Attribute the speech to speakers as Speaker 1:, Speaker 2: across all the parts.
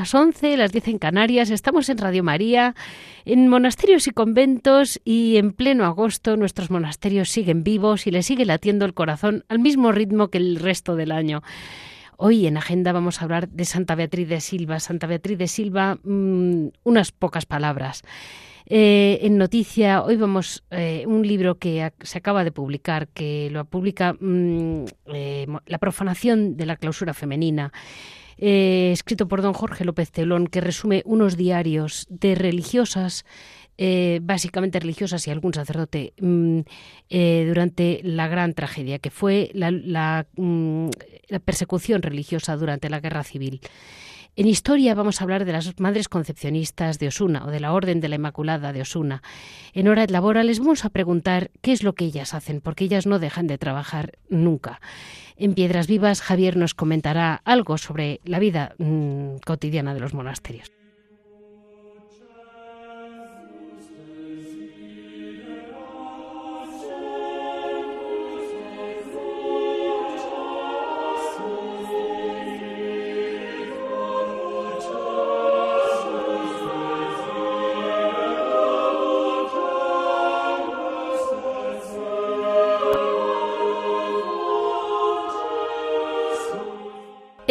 Speaker 1: Las 11, las 10 en Canarias, estamos en Radio María, en monasterios y conventos y en pleno agosto nuestros monasterios siguen vivos y le sigue latiendo el corazón al mismo ritmo que el resto del año. Hoy en agenda vamos a hablar de Santa Beatriz de Silva. Santa Beatriz de Silva, mm, unas pocas palabras. Eh, en noticia, hoy vamos eh, un libro que se acaba de publicar, que lo publica mm, eh, La profanación de la clausura femenina. Eh, escrito por don Jorge López Telón, que resume unos diarios de religiosas, eh, básicamente religiosas y algún sacerdote, mm, eh, durante la gran tragedia, que fue la, mm, la persecución religiosa durante la guerra civil. En historia vamos a hablar de las madres concepcionistas de Osuna o de la Orden de la Inmaculada de Osuna. En hora de labora les vamos a preguntar qué es lo que ellas hacen, porque ellas no dejan de trabajar nunca. En Piedras Vivas, Javier nos comentará algo sobre la vida mm, cotidiana de los monasterios.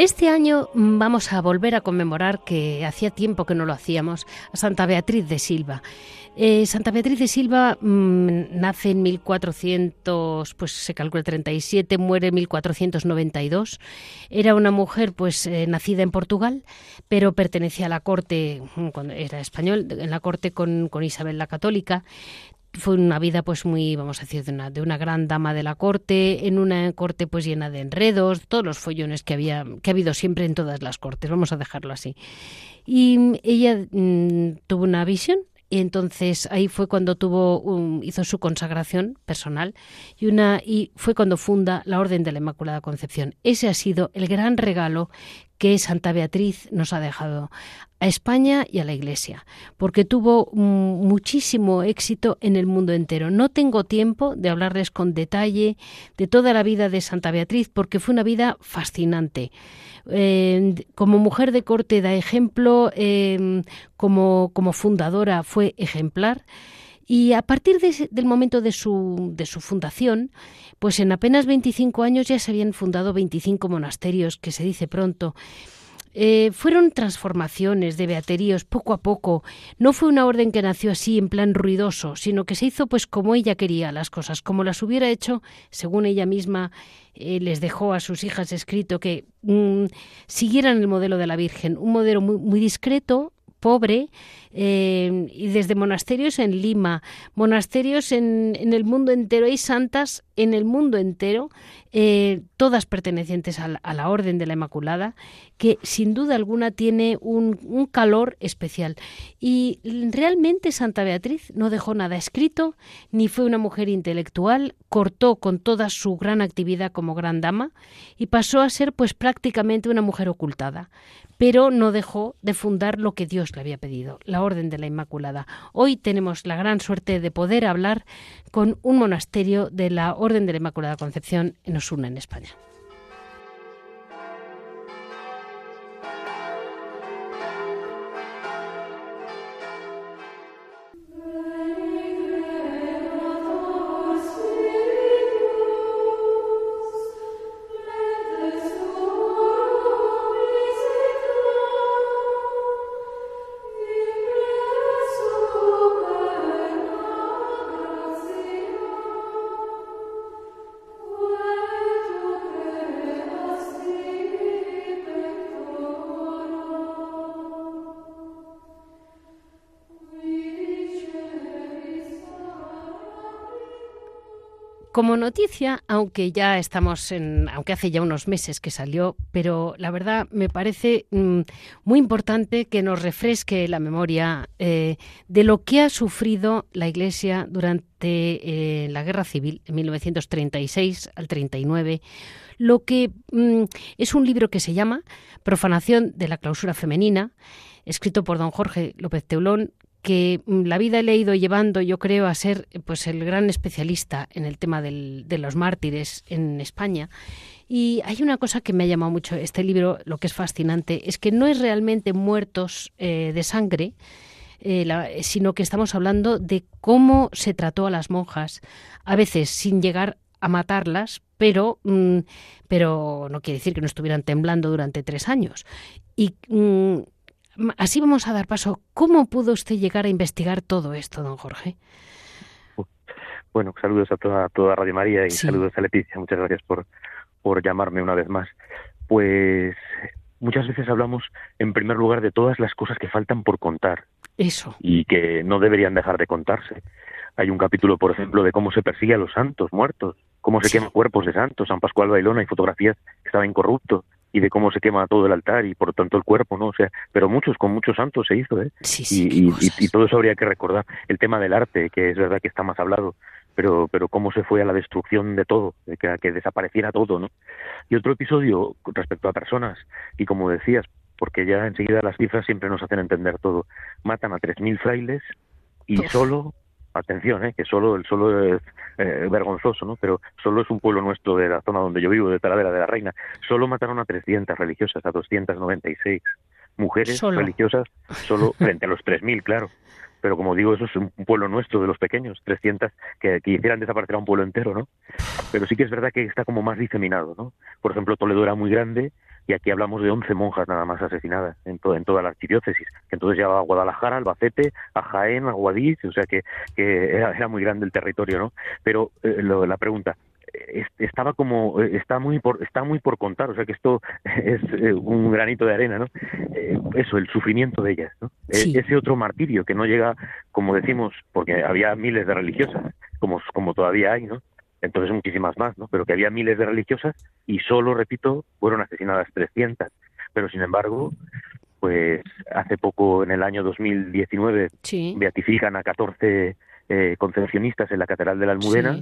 Speaker 1: Este año vamos a volver a conmemorar, que hacía tiempo que no lo hacíamos, a Santa Beatriz de Silva. Eh, Santa Beatriz de Silva mm, nace en 1400, pues se calcula 37, muere en 1492. Era una mujer pues eh, nacida en Portugal, pero pertenecía a la corte, mm, cuando era español, en la corte con Isabel la Católica fue una vida pues muy vamos a decir de una, de una gran dama de la corte en una corte pues llena de enredos todos los follones que había que ha habido siempre en todas las cortes vamos a dejarlo así y ella mm, tuvo una visión y entonces ahí fue cuando tuvo hizo su consagración personal y una y fue cuando funda la Orden de la Inmaculada Concepción. Ese ha sido el gran regalo que Santa Beatriz nos ha dejado a España y a la Iglesia, porque tuvo muchísimo éxito en el mundo entero. No tengo tiempo de hablarles con detalle de toda la vida de Santa Beatriz, porque fue una vida fascinante. Eh, como mujer de corte da ejemplo, eh, como, como fundadora fue ejemplar. Y a partir del momento de su, de su fundación, pues en apenas 25 años ya se habían fundado 25 monasterios, que se dice pronto. Eh, fueron transformaciones de beateríos poco a poco. No fue una orden que nació así en plan ruidoso, sino que se hizo pues como ella quería las cosas, como las hubiera hecho, según ella misma eh, les dejó a sus hijas escrito que mm, siguieran el modelo de la Virgen, un modelo muy, muy discreto, pobre eh, y desde monasterios en Lima, monasterios en, en, el mundo entero, hay santas en el mundo entero, eh, todas pertenecientes a la, Orden de la Inmaculada, que sin duda alguna tiene un, un, calor especial. Y realmente Santa Beatriz no dejó nada escrito, ni fue una mujer intelectual, cortó con toda su gran actividad como gran dama y pasó a ser pues prácticamente una mujer ocultada pero no dejó de fundar lo que Dios le había pedido, la Orden de la Inmaculada. Hoy tenemos la gran suerte de poder hablar con un monasterio de la Orden de la Inmaculada Concepción en Osuna, en España. Como noticia, aunque ya estamos en, aunque hace ya unos meses que salió, pero la verdad me parece mm, muy importante que nos refresque la memoria eh, de lo que ha sufrido la Iglesia durante eh, la Guerra Civil, en 1936 al 39, lo que mm, es un libro que se llama Profanación de la clausura femenina, escrito por don Jorge López Teulón, que mm, la vida le ha ido llevando, yo creo, a ser pues el gran especialista en el tema de los mártires en España. Y hay una cosa que me ha llamado mucho este libro, lo que es fascinante, es que no es realmente muertos eh, de sangre, eh, sino que estamos hablando de cómo se trató a las monjas, a veces sin llegar a matarlas, pero, mm, pero no quiere decir que no estuvieran temblando durante tres años. Y mm, así vamos a dar paso. ¿Cómo pudo usted llegar a investigar todo esto, don Jorge?
Speaker 2: Bueno, saludos a toda, toda Radio María y saludos a Leticia. Muchas gracias por, por llamarme una vez más. Pues muchas veces hablamos, en primer lugar, de todas las cosas que faltan por contar.
Speaker 1: Eso.
Speaker 2: Y que no deberían dejar de contarse. Hay un capítulo, por ejemplo, de cómo se persigue a los santos muertos, cómo se queman cuerpos de santos. San Pascual Bailón hay fotografías que estaba incorrupto y de cómo se quema todo el altar y por tanto el cuerpo, ¿no? O sea, pero muchos, con muchos santos se hizo, ¿eh?
Speaker 1: Sí,
Speaker 2: sí, y, todo eso habría que recordar. El tema del arte, que es verdad que está más hablado, pero, pero cómo se fue a la destrucción de todo, de que, que desapareciera todo, ¿no? Y otro episodio respecto a personas, y como decías, porque ya enseguida las cifras siempre nos hacen entender todo, matan a 3.000 frailes y solo atención, ¿eh? que solo el solo es eh, vergonzoso, ¿no? Pero solo es un pueblo nuestro de la zona donde yo vivo, de Talavera de la Reina. Solo mataron a 300 religiosas, a 296 mujeres religiosas, solo frente a los 3.000, claro. Pero como digo, eso es un pueblo nuestro de los pequeños, 300 que, que hicieran desaparecer a un pueblo entero, ¿no? Pero sí que es verdad que está como más diseminado, ¿no? Por ejemplo, Toledo era muy grande y aquí hablamos de 11 monjas nada más asesinadas en, en toda la archidiócesis, que entonces llevaba a Guadalajara, Albacete, a Jaén, a Guadix, o sea que, que era, muy grande el territorio, ¿no? Pero eh, la pregunta, estaba como está muy por está muy por contar o sea que esto es eh, un granito de arena no eh, eso el sufrimiento de ellas no e, ese otro martirio que no llega como decimos porque había miles de religiosas como como todavía hay no entonces muchísimas más, ¿no? Pero que había miles de religiosas y solo, repito, fueron asesinadas 300. Pero sin embargo, pues hace poco, en el año 2019, beatifican a 14 eh, concepcionistas en la Catedral de la Almudena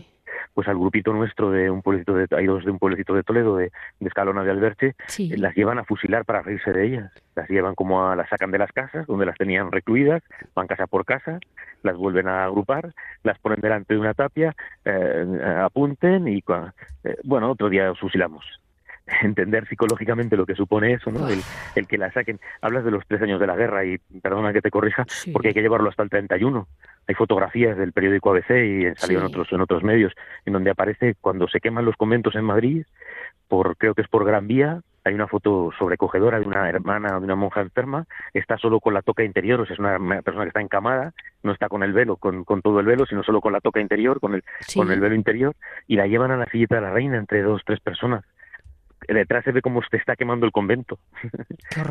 Speaker 2: pues al grupito nuestro de un pueblecito de, hay dos de un pueblecito de Toledo, de, Escalona de Alberche, las llevan a fusilar para reírse de ellas. Las llevan como a, las sacan de las casas, donde las tenían recluidas, van casa por casa, las vuelven a agrupar, las ponen delante de una tapia, eh, apunten y, eh, bueno, otro día fusilamos entender psicológicamente lo que supone eso, ¿no? El, el, que la saquen. Hablas de los tres años de la guerra y perdona que te corrija, porque hay que llevarlo hasta el 31 hay fotografías del periódico ABC y salió en otros en otros medios en donde aparece cuando se queman los conventos en Madrid por creo que es por Gran Vía hay una foto sobrecogedora de una hermana de una monja enferma está solo con la toca interior o sea es una persona que está encamada no está con el velo con, con todo el velo sino solo con la toca interior con el con el velo interior y la llevan a la silleta de la reina entre dos tres personas detrás se ve cómo se está quemando el convento.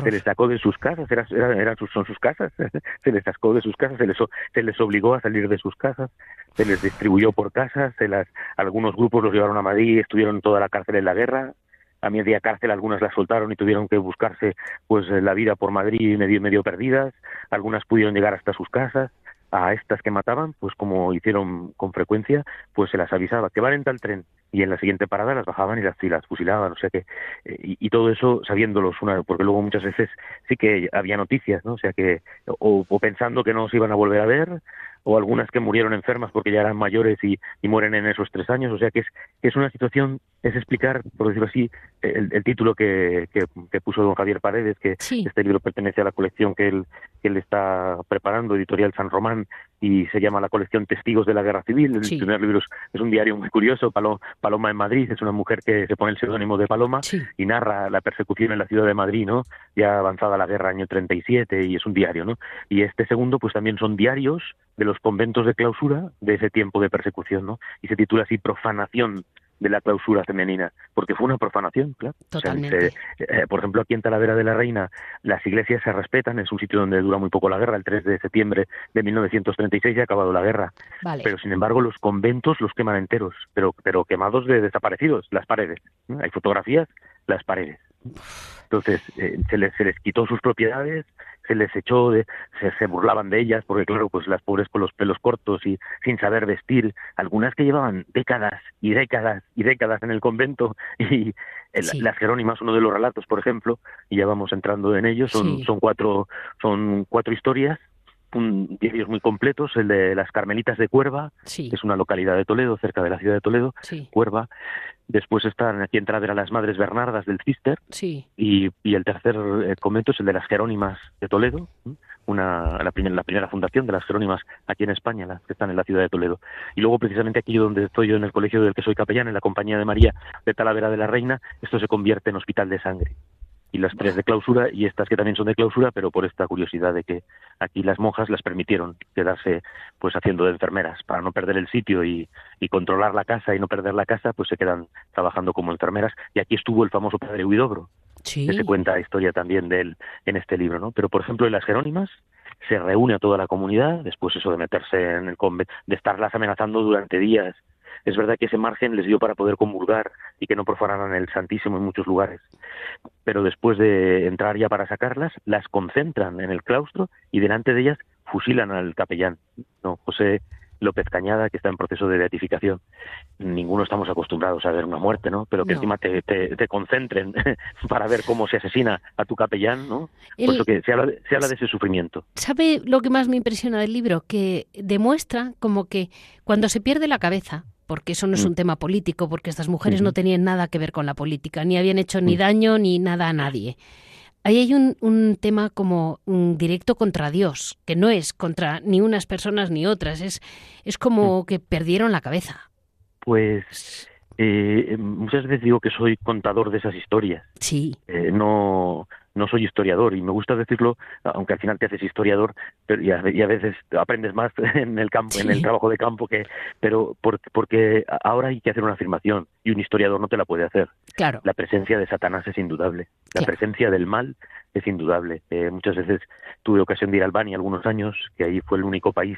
Speaker 2: se les sacó de sus casas, era, sus, son sus casas, se les sacó de sus casas, se les, se les obligó a salir de sus casas, se les distribuyó por casas, se las, algunos grupos los llevaron a Madrid, estuvieron toda la cárcel en la guerra, a media cárcel algunas las soltaron y tuvieron que buscarse pues la vida por Madrid medio medio perdidas, algunas pudieron llegar hasta sus casas, a estas que mataban, pues como hicieron con frecuencia, pues se las avisaba. Que van en tal tren y en la siguiente parada las bajaban y las, y las fusilaban, o sea que eh, y, todo eso sabiéndolos una porque luego muchas veces sí que había noticias, ¿no? O sea que o, o pensando que no se iban a volver a ver o algunas que murieron enfermas porque ya eran mayores y, mueren en esos tres años. O sea que es, que es una situación, es explicar, por decirlo así, el, título que, que, puso don Javier Paredes, que este libro pertenece a la colección que él, que él está preparando, Editorial San Román, y se llama la colección Testigos de la Guerra Civil. El primer libro es, un diario muy curioso, Paloma en Madrid, es una mujer que se pone el seudónimo de Paloma y narra la persecución en la ciudad de Madrid, ¿no? Ya avanzada la guerra año 37 y es un diario, ¿no? Y este segundo pues también son diarios de los conventos de clausura de ese tiempo de persecución, ¿no? Y se titula así Profanación de la clausura femenina, porque fue una profanación, claro.
Speaker 1: Totalmente.
Speaker 2: Eh, por ejemplo, aquí en Talavera de la Reina las iglesias se respetan, es un sitio donde dura muy poco la guerra, el 3 de septiembre de 1936 ya ha acabado la guerra. Pero sin embargo los conventos los queman enteros, pero, pero quemados de desaparecidos, las paredes. Hay fotografías, las paredes. Entonces, eh, se, les, se les quitó sus propiedades, se les echó, de, se, burlaban de ellas, porque claro, pues las pobres con los pelos cortos y sin saber vestir, algunas que llevaban décadas y décadas y décadas en el convento, y las Jerónimas, uno de los relatos, por ejemplo, y ya vamos entrando en ellos, son, son, cuatro, son cuatro historias, un, diarios muy completos, el de las Carmelitas de Cuerva, que es una localidad de Toledo, cerca de la ciudad de Toledo, Cuerva, Después están aquí en Travera las Madres Bernardas del Cister.
Speaker 1: Sí.
Speaker 2: Y, el tercer eh, convento es el de las Jerónimas de Toledo, una, la, primera, la primera fundación de las Jerónimas aquí en España, las que están en la ciudad de Toledo. Y luego, precisamente aquí donde estoy yo, en el colegio del que soy capellán, en la Compañía de María de Talavera de la Reina, esto se convierte en hospital de sangre y las tres de clausura y estas que también son de clausura, pero por esta curiosidad de que aquí las monjas las permitieron quedarse pues haciendo de enfermeras. Para no perder el sitio y, y controlar la casa y no perder la casa, pues se quedan trabajando como enfermeras. Y aquí estuvo el famoso padre Huidobro, que se cuenta la historia también de él en este libro, ¿no? Pero por ejemplo en las Jerónimas se reúne a toda la comunidad, después eso de meterse en el convento, de estarlas amenazando durante días es verdad que ese margen les dio para poder comulgar y que no profanaran el Santísimo en muchos lugares. Pero después de entrar ya para sacarlas, las concentran en el claustro y delante de ellas fusilan al capellán, ¿no? José López Cañada, que está en proceso de beatificación. Ninguno estamos acostumbrados a ver una muerte, ¿no? Pero que encima te, te, concentren para ver cómo se asesina a tu capellán, ¿no? Por eso que se habla, se habla de ese sufrimiento.
Speaker 1: ¿Sabe lo que más me impresiona del libro? Que demuestra como que cuando se pierde la cabeza, porque eso no es mm. un tema político, porque estas mujeres no tenían nada que ver con la política, ni habían hecho ni mm. daño ni nada a nadie. Ahí hay un, un tema como un directo contra Dios, que no es contra ni unas personas ni otras, es, es como mm. que perdieron la cabeza.
Speaker 2: Pues eh, muchas veces digo que soy contador de esas historias.
Speaker 1: Sí.
Speaker 2: Eh, no, no soy historiador y me gusta decirlo, aunque al final te haces historiador pero, y, a, veces aprendes más en el campo, en el trabajo de campo que, pero porque ahora hay que hacer una afirmación y un historiador no te la puede hacer.
Speaker 1: Claro.
Speaker 2: La presencia de Satanás es indudable, la presencia del mal es indudable. Eh, muchas veces tuve ocasión de ir a Albania algunos años, que ahí fue el único país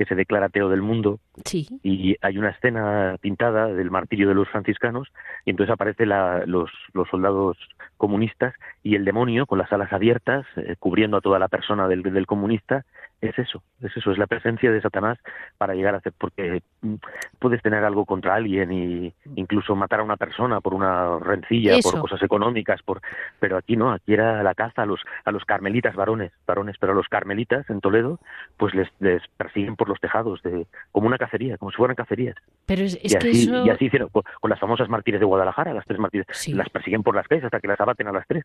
Speaker 2: que se declara ateo del mundo.
Speaker 1: Sí.
Speaker 2: Y hay una escena pintada del martirio de los franciscanos y entonces aparecen los, los soldados comunistas y el demonio con las alas abiertas, eh, cubriendo a toda la persona del, del comunista, es eso, es eso, es la presencia de Satanás para llegar a hacer, porque mm, puedes tener algo contra alguien y incluso matar a una persona por una rencilla, por cosas económicas, por, pero aquí no, aquí era la caza a los, a los carmelitas varones, varones, pero a los carmelitas en Toledo, pues les, les persiguen por los tejados, de, como una cacería, como si fueran cacerías.
Speaker 1: Pero es,
Speaker 2: y,
Speaker 1: así,
Speaker 2: y así hicieron con, las famosas mártires de Guadalajara, las tres mártires, las persiguen por las calles hasta que las abaten a las tres.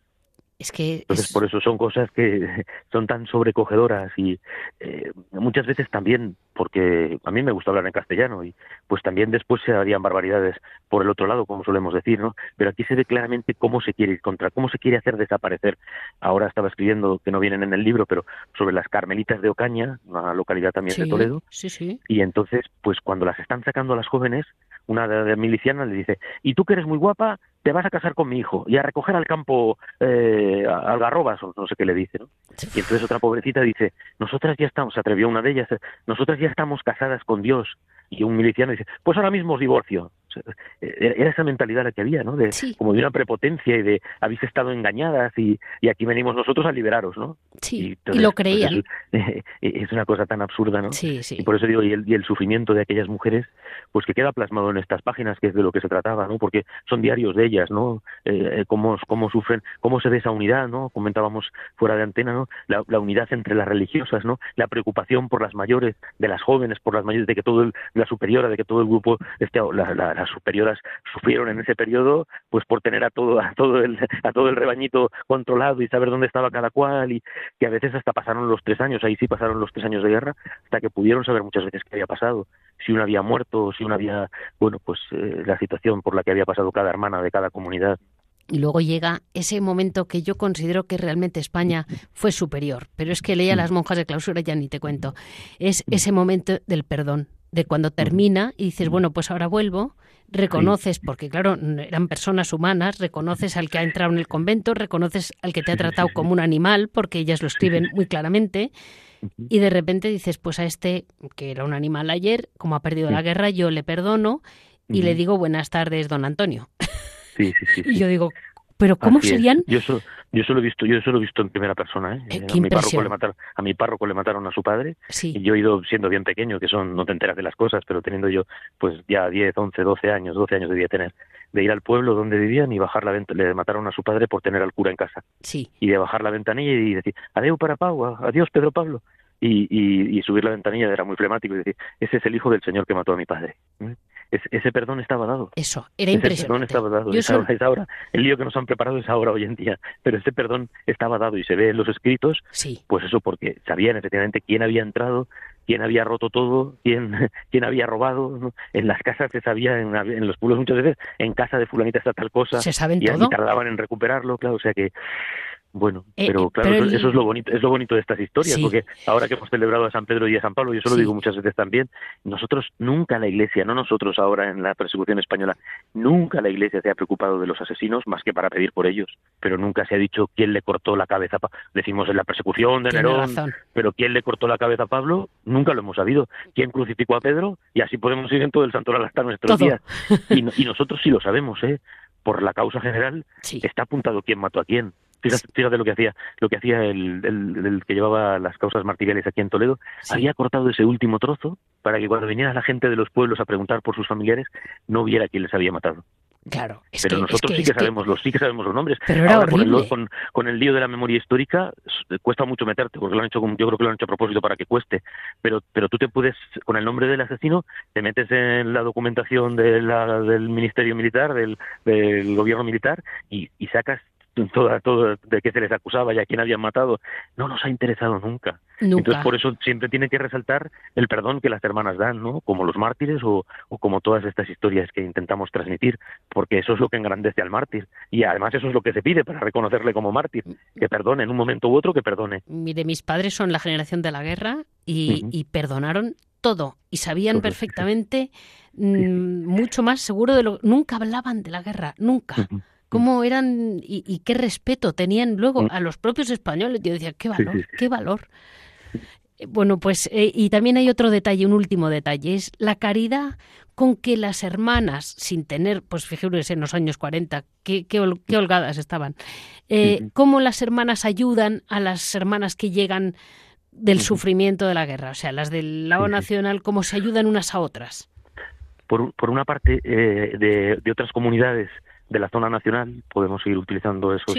Speaker 1: Es que
Speaker 2: Entonces, por eso son cosas que son tan sobrecogedoras y eh, muchas veces también, porque a mí me gusta hablar en castellano y pues también después se harían barbaridades por el otro lado, como solemos decir, ¿no? Pero aquí se ve claramente cómo se quiere ir contra, cómo se quiere hacer desaparecer. Ahora estaba escribiendo, que no vienen en el libro, pero sobre las Carmelitas de Ocaña, una localidad también de Toledo.
Speaker 1: Sí, sí.
Speaker 2: Y entonces, pues cuando las están sacando a las jóvenes, una de, miliciana le dice, y tú que eres muy guapa, te vas a casar con mi hijo y a recoger al campo eh, algarrobas o no sé qué le dice, ¿no? Y entonces otra pobrecita dice, nosotras ya estamos, se atrevió una de ellas, nosotras ya estamos casadas con Dios. Y un miliciano dice, pues ahora mismo os divorcio. Era esa mentalidad la que había, ¿no? De, Como de una prepotencia y de habéis estado engañadas y, y aquí venimos nosotros a liberaros, ¿no?
Speaker 1: Sí, y, lo pues, creían.
Speaker 2: es, una cosa tan absurda, ¿no?
Speaker 1: Sí, sí.
Speaker 2: Y por eso digo, y el, y el sufrimiento de aquellas mujeres, pues que queda plasmado en estas páginas, que es de lo que se trataba, ¿no? Porque son diarios de ellas, ¿no? Eh, eh, cómo, cómo sufren, cómo se ve esa unidad, ¿no? Comentábamos fuera de antena, ¿no? La, la, unidad entre las religiosas, ¿no? La preocupación por las mayores, de las jóvenes, por las mayores, de que todo el, la superiora, de que todo el grupo, esté, la, la las superioras sufrieron en ese periodo, pues por tener a todo, a todo el, a todo el rebañito controlado y saber dónde estaba cada cual y que a veces hasta pasaron los tres años, ahí sí pasaron los tres años de guerra, hasta que pudieron saber muchas veces qué había pasado, si uno había muerto, si uno había, bueno, pues eh, la situación por la que había pasado cada hermana de cada comunidad.
Speaker 1: Y luego llega ese momento que yo considero que realmente España fue superior, pero es que leía las monjas de clausura ya ni te cuento. Es ese momento del perdón, de cuando termina y dices, bueno, pues ahora vuelvo, reconoces, porque claro, eran personas humanas, reconoces al que ha entrado en el convento, reconoces al que te ha tratado como un animal, porque ellas lo escriben muy claramente, y de repente dices, pues a este, que era un animal ayer, como ha perdido la guerra, yo le perdono y le digo buenas tardes, don Antonio.
Speaker 2: Sí, sí, sí.
Speaker 1: y yo digo, pero ¿cómo serían?
Speaker 2: Yo eso, yo lo he visto, yo lo he visto en primera persona, ¿eh?
Speaker 1: eh
Speaker 2: a, mi párroco le mataron, a mi párroco le mataron a su padre
Speaker 1: sí.
Speaker 2: y yo he ido siendo bien pequeño, que son, no te enteras de las cosas, pero teniendo yo pues ya 10, 11, 12 años, 12 años debía tener, de ir al pueblo donde vivían y bajar la venta, le mataron a su padre por tener al cura en casa.
Speaker 1: Sí.
Speaker 2: Y de bajar la ventanilla y decir, adiós para Pau, adiós Pedro Pablo. Y, y, y, subir la ventanilla era muy flemático y decir, ese es el hijo del señor que mató a mi padre. ¿eh? Ese perdón estaba dado.
Speaker 1: Eso, era impresionante.
Speaker 2: Ese perdón estaba dado. Es, ahora, el lío que nos han preparado es ahora hoy en día, pero ese perdón estaba dado y se ve en los escritos,
Speaker 1: sí.
Speaker 2: pues eso porque sabían efectivamente quién había entrado, quién había roto todo, quién, quién había robado. En las casas se sabía, en, en, los pueblos muchas veces, en casa de fulanita está tal cosa.
Speaker 1: Se saben
Speaker 2: y,
Speaker 1: todo.
Speaker 2: Y tardaban en recuperarlo, claro, o sea que bueno, eh, pero claro, eso, es lo bonito, es lo bonito de estas historias, porque ahora que hemos celebrado a San Pedro y a San Pablo, yo eso lo digo muchas veces también, nosotros nunca la Iglesia, no nosotros ahora en la persecución española, nunca la Iglesia se ha preocupado de los asesinos más que para pedir por ellos, pero nunca se ha dicho quién le cortó la cabeza, decimos en la persecución de Nerón, pero quién le cortó la cabeza a Pablo, nunca lo hemos sabido, quién crucificó a Pedro y así podemos ir en todo el santoral hasta nuestros días. Y, y, nosotros sí lo sabemos, ¿eh? por la causa general está apuntado quién mató a quién Fíjate, lo que hacía, lo que hacía el, que llevaba las causas martiriales aquí en Toledo. Había cortado ese último trozo para que cuando viniera la gente de los pueblos a preguntar por sus familiares no viera quién les había matado.
Speaker 1: Claro,
Speaker 2: pero nosotros sí que sabemos los sí que sabemos los nombres.
Speaker 1: Pero era
Speaker 2: con, el, lío de la memoria histórica cuesta mucho meterte porque lo han hecho yo creo que lo han hecho a propósito para que cueste. Pero pero tú te puedes con el nombre del asesino te metes en la documentación de la, del ministerio militar del, del gobierno militar y, y sacas toda, todo de qué se les acusaba y a quién habían matado, no nos ha interesado nunca. Entonces, por eso siempre tiene que resaltar el perdón que las hermanas dan, ¿no? Como los mártires o, o, como todas estas historias que intentamos transmitir, porque eso es lo que engrandece al mártir. Y además eso es lo que se pide para reconocerle como mártir, que perdone en un momento u otro, que perdone.
Speaker 1: Mire, mis padres son la generación de la guerra y, y perdonaron todo y sabían perfectamente mm, mucho más seguro de lo... Nunca hablaban de la guerra, nunca cómo eran y, qué respeto tenían luego mm. a los propios españoles. Yo decía, qué valor, qué valor. Eh, bueno, pues eh, y también hay otro detalle, un último detalle, es la caridad con que las hermanas, sin tener, pues fíjense en los años 40, qué, qué, holgadas estaban, eh, cómo las hermanas ayudan a las hermanas que llegan del sufrimiento de la guerra, o sea, las del lado nacional, cómo se ayudan unas a otras.
Speaker 2: Por, por una parte, de, de otras comunidades de la zona nacional, podemos seguir utilizando esos,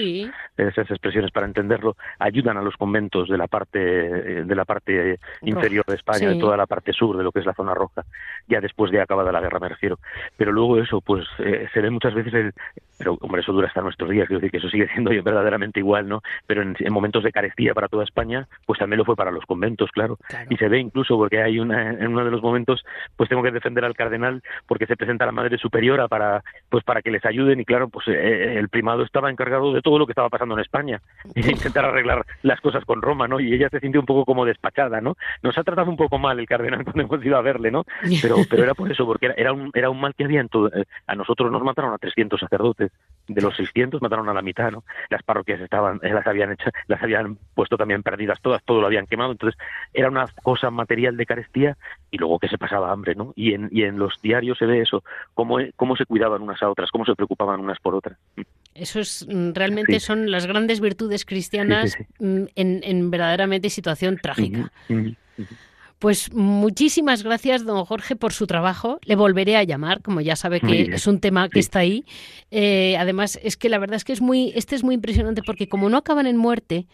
Speaker 2: esas expresiones para entenderlo, ayudan a los conventos de la parte de la parte inferior de España, de toda la parte sur de lo que es la zona roja, ya después de acabada la guerra me refiero. Pero luego eso, pues eh, se ve muchas veces el, pero hombre, eso dura hasta nuestros días, quiero decir que eso sigue siendo verdaderamente igual, ¿no? Pero en, momentos de carestía para toda España, pues también lo fue para los conventos, claro. Y se ve incluso porque hay una, en uno de los momentos, pues tengo que defender al cardenal porque se presenta la Madre Superiora para, pues para que les y claro, pues eh, el primado estaba encargado de todo lo que estaba pasando en España e intentar arreglar las cosas con Roma, ¿no? Y ella se sintió un poco como despachada, ¿no? Nos ha tratado un poco mal el cardenal cuando hemos ido a verle, ¿no? Pero, pero era por eso, porque era, un, era un mal que había en. Eh, a nosotros nos mataron a 300 sacerdotes de los 600 mataron a la mitad, ¿no? Las parroquias estaban, eh, las habían hecho, las habían puesto también perdidas todas, todo lo habían quemado, entonces era una cosa material de carestía y luego que se pasaba hambre, ¿no? Y en, y en los diarios se ve eso, cómo, cómo se cuidaban unas a otras, cómo se preocupaban unas por otras.
Speaker 1: Eso es mm, realmente son las grandes virtudes cristianas en, en, verdaderamente situación trágica. Pues muchísimas gracias, don Jorge, por su trabajo. Le volveré a llamar, como ya sabe que es un tema que está ahí. Eh, además, es que la verdad es que es muy, este es muy impresionante porque como no acaban en muerte,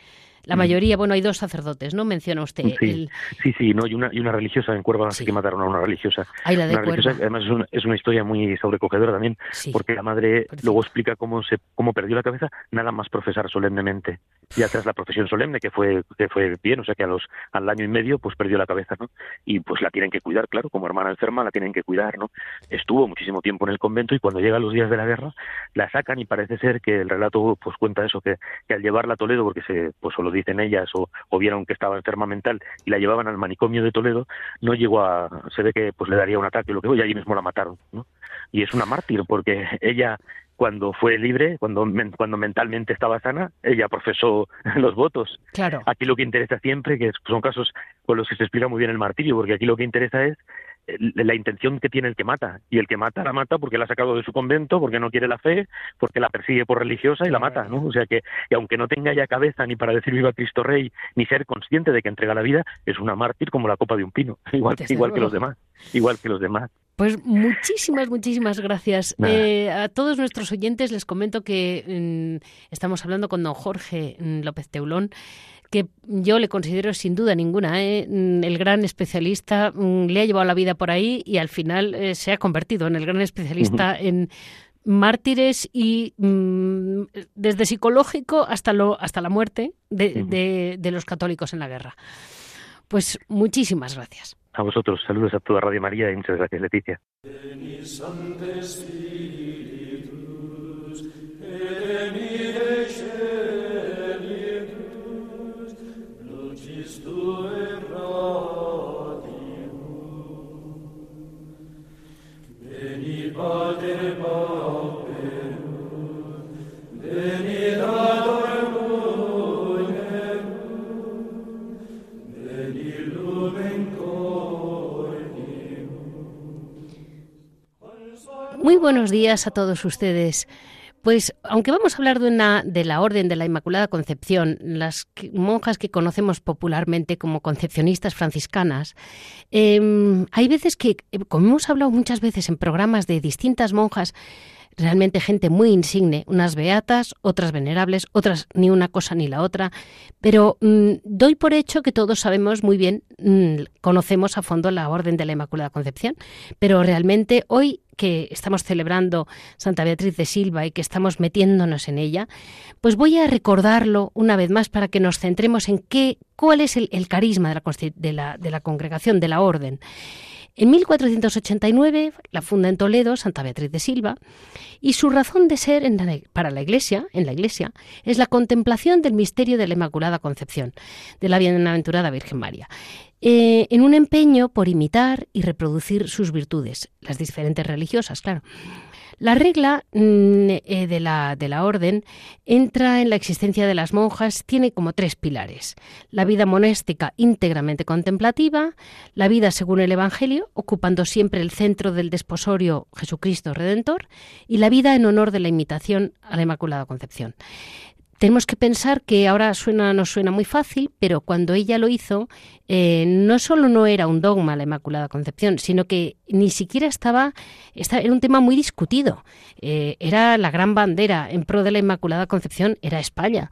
Speaker 1: la mm. mayoría, bueno, hay dos sacerdotes, ¿no? Menciona usted.
Speaker 2: Sí, sí, sí, no, y una, y una religiosa en Cuerva, sí. que mataron a una religiosa.
Speaker 1: la de
Speaker 2: además es una, es una, historia muy sobrecogedora también, porque la madre luego explica cómo se cómo perdió la cabeza nada más profesar solemnemente. Y tras la profesión solemne, que fue que fue bien, o sea que a los al año y medio pues perdió la cabeza, ¿no? Y pues la tienen que cuidar, claro, como hermana enferma la tienen que cuidar, ¿no? Estuvo muchísimo tiempo en el convento y cuando llegan los días de la guerra la sacan y parece ser que el relato pues cuenta eso, que, que al llevarla a Toledo, porque se pues solo dicen ellas, o, o vieron que estaba enferma mental y la llevaban al manicomio de Toledo, no llegó a, se ve que pues le daría un ataque, lo que y allí mismo la mataron, ¿no? Y es una mártir porque ella cuando fue libre, cuando, cuando mentalmente estaba sana, ella profesó los votos.
Speaker 1: Claro.
Speaker 2: Aquí lo que interesa siempre, que son casos con los que se explica muy bien el martirio, porque aquí lo que interesa es la intención que tiene el que mata. Y el que mata la mata porque la ha sacado de su convento, porque no quiere la fe, porque la persigue por religiosa y la mata, ¿no? O sea que, y aunque no tenga ya cabeza ni para decir viva Cristo Rey, ni ser consciente de que entrega la vida, es una mártir como la copa de un pino, igual, igual que los demás, igual que los demás.
Speaker 1: Pues muchísimas, muchísimas gracias. Eh, a todos nuestros oyentes les comento que mm, estamos hablando con don Jorge mm, López Teulón, que yo le considero sin duda ninguna ¿eh? Mm, el gran especialista, mm, le ha llevado la vida por ahí y al final eh, se ha convertido en el gran especialista en mártires y mm, desde psicológico hasta lo hasta la muerte de, de, los católicos en la guerra. Pues muchísimas gracias.
Speaker 2: A vosotros, saludos a toda Radio María y muchas gracias, Leticia.
Speaker 1: Muy buenos días a todos ustedes. Pues aunque vamos a hablar de una de la Orden de la Inmaculada Concepción, las monjas que conocemos popularmente como concepcionistas franciscanas, em, hay veces que, como hemos hablado muchas veces en programas de distintas monjas, realmente gente muy insigne, unas beatas, otras venerables, otras ni una cosa ni la otra, pero mm, doy por hecho que todos sabemos muy bien, mm, conocemos a fondo la Orden de la Inmaculada Concepción, pero realmente hoy que estamos celebrando Santa Beatriz de Silva y que estamos metiéndonos en ella, pues voy a recordarlo una vez más para que nos centremos en qué, cuál es el, carisma de la, de, la, de la congregación, de la orden. En 1489 la funda en Toledo Santa Beatriz de Silva y su razón de ser para la Iglesia, en la Iglesia, es la contemplación del misterio de la Inmaculada Concepción de la Bienaventurada Virgen María. Eh, en un empeño por imitar y reproducir sus virtudes, las diferentes religiosas, claro. La regla mm, eh, de, la, de la orden entra en la existencia de las monjas, tiene como tres pilares. La vida monástica íntegramente contemplativa, la vida según el Evangelio, ocupando siempre el centro del desposorio Jesucristo Redentor, y la vida en honor de la imitación a la Inmaculada Concepción. Tenemos que pensar que ahora suena, nos suena muy fácil, pero cuando ella lo hizo, eh, no solo no era un dogma la Inmaculada Concepción, sino que ni siquiera estaba, era un tema muy discutido. Eh, era la gran bandera en pro de la Inmaculada Concepción, era España.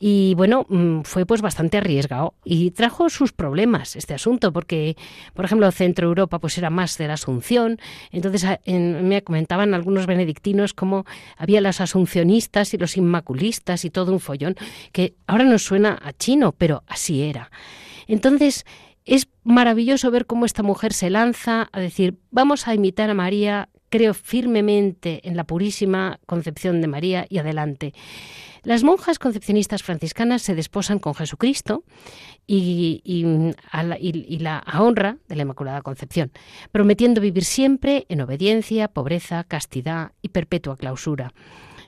Speaker 1: Y bueno, mm, fue pues bastante arriesgado y trajo sus problemas este asunto, porque, por ejemplo, Centro Europa pues era más de la Asunción. Entonces me comentaban algunos benedictinos cómo había los asuncionistas y los inmaculistas y todo un follón, que ahora nos suena a chino, pero así era. Entonces, es maravilloso ver cómo esta mujer se lanza a decir, vamos a imitar a María, creo firmemente en la purísima concepción de María y adelante. Las monjas concepcionistas franciscanas se desposan con Jesucristo y, la, honra de la Inmaculada Concepción, prometiendo vivir siempre en obediencia, pobreza, castidad y perpetua clausura.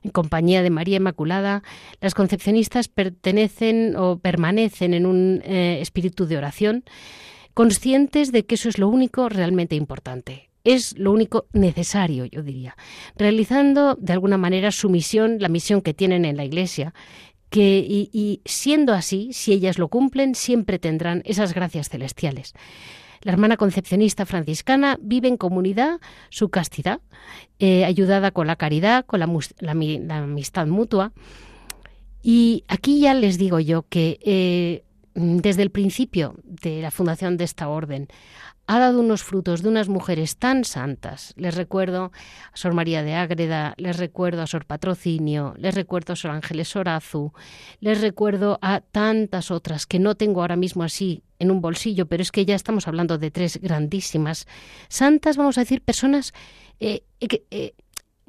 Speaker 1: En compañía de María Inmaculada, las concepcionistas pertenecen o permanecen en un eh, espíritu de oración, conscientes de que eso es lo único realmente importante, es lo único necesario, yo diría, realizando de alguna manera su misión, la misión que tienen en la Iglesia, que, y, siendo así, si ellas lo cumplen, siempre tendrán esas gracias celestiales. La hermana concepcionista franciscana vive en comunidad su castidad, eh, ayudada con la caridad, con la, amistad mutua. Y aquí ya les digo yo que eh, desde el principio de la fundación de esta orden ha dado unos frutos de unas mujeres tan santas. Les recuerdo a Sor María de Ágreda, les recuerdo a Sor Patrocinio, les recuerdo a Sor Ángeles Sorazu, les recuerdo a tantas otras que no tengo ahora mismo así en un bolsillo, pero es que ya estamos hablando de tres grandísimas santas, vamos a decir, personas eh, eh,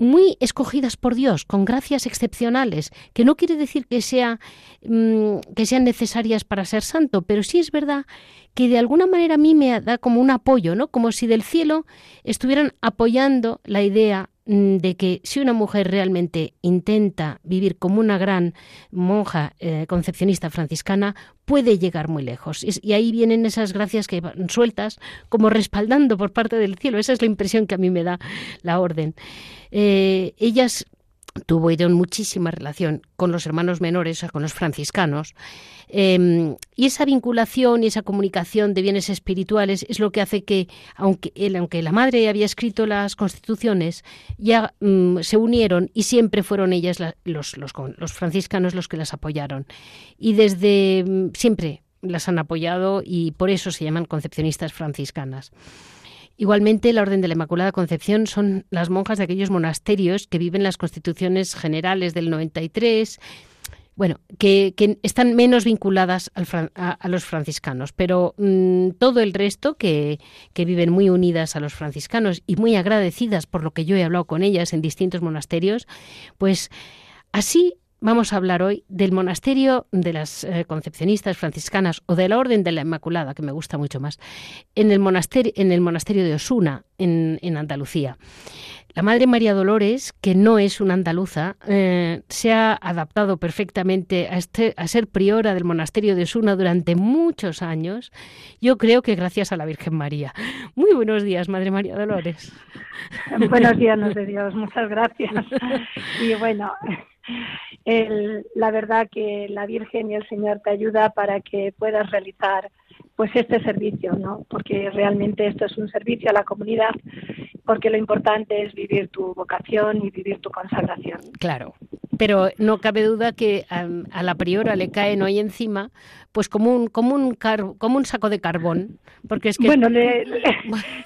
Speaker 1: muy escogidas por Dios, con gracias excepcionales, que no quiere decir que, sea, mm, que sean necesarias para ser santo, pero sí es verdad que de alguna manera a mí me da como un apoyo, ¿no? Como si del cielo estuvieran apoyando la idea de que si una mujer realmente intenta vivir como una gran monja eh, concepcionista franciscana, puede llegar muy lejos. Y, ahí vienen esas gracias que van sueltas, como respaldando por parte del cielo. Esa es la impresión que a mí me da la orden. Eh, ellas tuvieron muchísima relación con los hermanos menores, con los franciscanos, em, y esa vinculación y esa comunicación de bienes espirituales es lo que hace que, aunque, aunque la madre había escrito las constituciones, ya mm, se unieron y siempre fueron ellas los, los, los, franciscanos los que las apoyaron. Y desde mm, siempre las han apoyado y por eso se llaman concepcionistas franciscanas. Igualmente, la Orden de la Inmaculada Concepción son las monjas de aquellos monasterios que viven las constituciones generales del 93, bueno, que, están menos vinculadas a, los franciscanos, pero mm, todo el resto que, que, viven muy unidas a los franciscanos y muy agradecidas por lo que yo he hablado con ellas en distintos monasterios, pues así Vamos a hablar hoy del monasterio de las eh, concepcionistas franciscanas o de la Orden de la Inmaculada, que me gusta mucho más, en el monasterio, en el monasterio de Osuna, en, Andalucía. La Madre María Dolores, que no es una andaluza, eh, se ha adaptado perfectamente a, este, a ser priora del monasterio de Osuna durante muchos años. Yo creo que gracias a la Virgen María. Muy buenos días, Madre María Dolores.
Speaker 3: Buenos días, nos de Dios. Muchas gracias. Y bueno, la verdad que la Virgen y el Señor te ayuda para que puedas realizar pues este servicio, ¿no? Porque realmente esto es un servicio a la comunidad, porque lo importante es vivir tu vocación y vivir tu consagración.
Speaker 1: Claro, pero no cabe duda que a, la priora le caen hoy encima pues como un como un como un saco de carbón porque es que
Speaker 3: bueno le,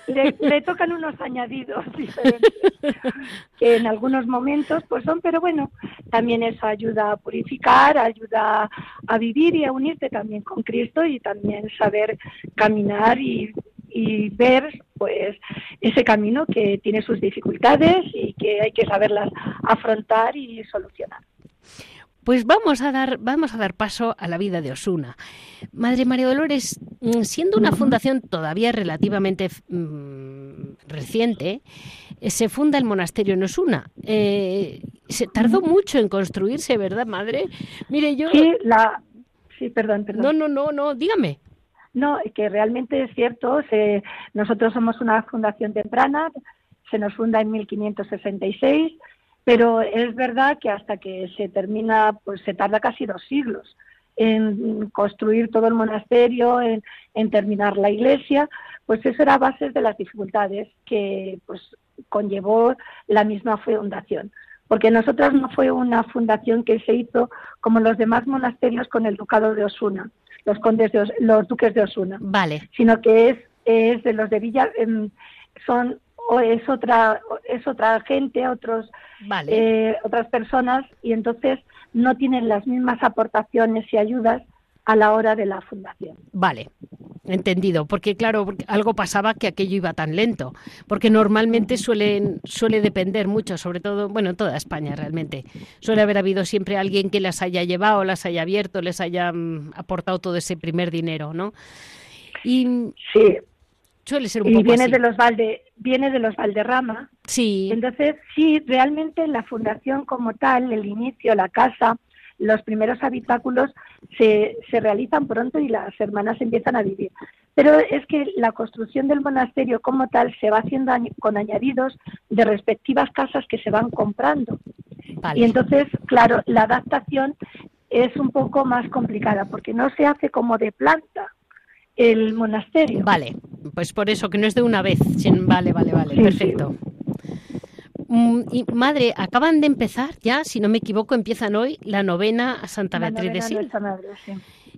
Speaker 3: le, tocan unos añadidos diferentes que en algunos momentos pues son pero bueno también eso ayuda a purificar ayuda a vivir y a unirte también con Cristo y también saber caminar y y ver pues ese camino que tiene sus dificultades y que hay que saberlas afrontar y solucionar.
Speaker 1: Pues vamos a dar, vamos a dar paso a la vida de Osuna. Madre María Dolores, mm, siendo una fundación todavía relativamente mm, reciente, eh, se funda el monasterio en Osuna. Eh, se tardó mucho en construirse, ¿verdad, madre?
Speaker 3: Mire, yo. Sí, la. Sí, perdón, perdón.
Speaker 1: No, no, no, no, dígame.
Speaker 3: No, que realmente es cierto. Se, nosotros somos una fundación temprana, se nos funda en 1566, pero es verdad que hasta que se termina, pues se tarda casi dos siglos en construir todo el monasterio, en, terminar la iglesia, pues eso era base de las dificultades que pues conllevó la misma fundación porque nosotros no fue una fundación que se hizo como los demás monasterios con el ducado de Osuna los condes de los duques de Osuna.
Speaker 1: Vale.
Speaker 3: Sino que es, es de los de Villa, em, son o es otra es otra gente, otros eh, otras personas y entonces no tienen las mismas aportaciones y ayudas a la hora de la fundación.
Speaker 1: Vale, entendido, porque claro, algo pasaba que aquello iba tan lento, porque normalmente suelen, suele depender mucho, sobre todo, bueno, en toda España realmente, suele haber habido siempre alguien que las haya llevado, las haya abierto, les haya mm, aportado todo ese primer dinero, ¿no?
Speaker 3: Y sí.
Speaker 1: Suele ser un y
Speaker 3: viene de los Valde, viene de los Valderrama.
Speaker 1: Sí.
Speaker 3: Entonces, sí, realmente la fundación como tal, el inicio, la casa, los primeros habitáculos se, se realizan pronto y las hermanas empiezan a vivir. Pero es que la construcción del monasterio como tal se va haciendo con añadidos de respectivas casas que se van comprando. Y entonces, claro, la adaptación es un poco más complicada porque no se hace como de planta el monasterio.
Speaker 1: Vale, pues por eso que no es de una vez. Vale, vale, vale, perfecto. Y madre, acaban de empezar ya, si no me equivoco, empiezan hoy la novena a Santa Beatriz de Silva.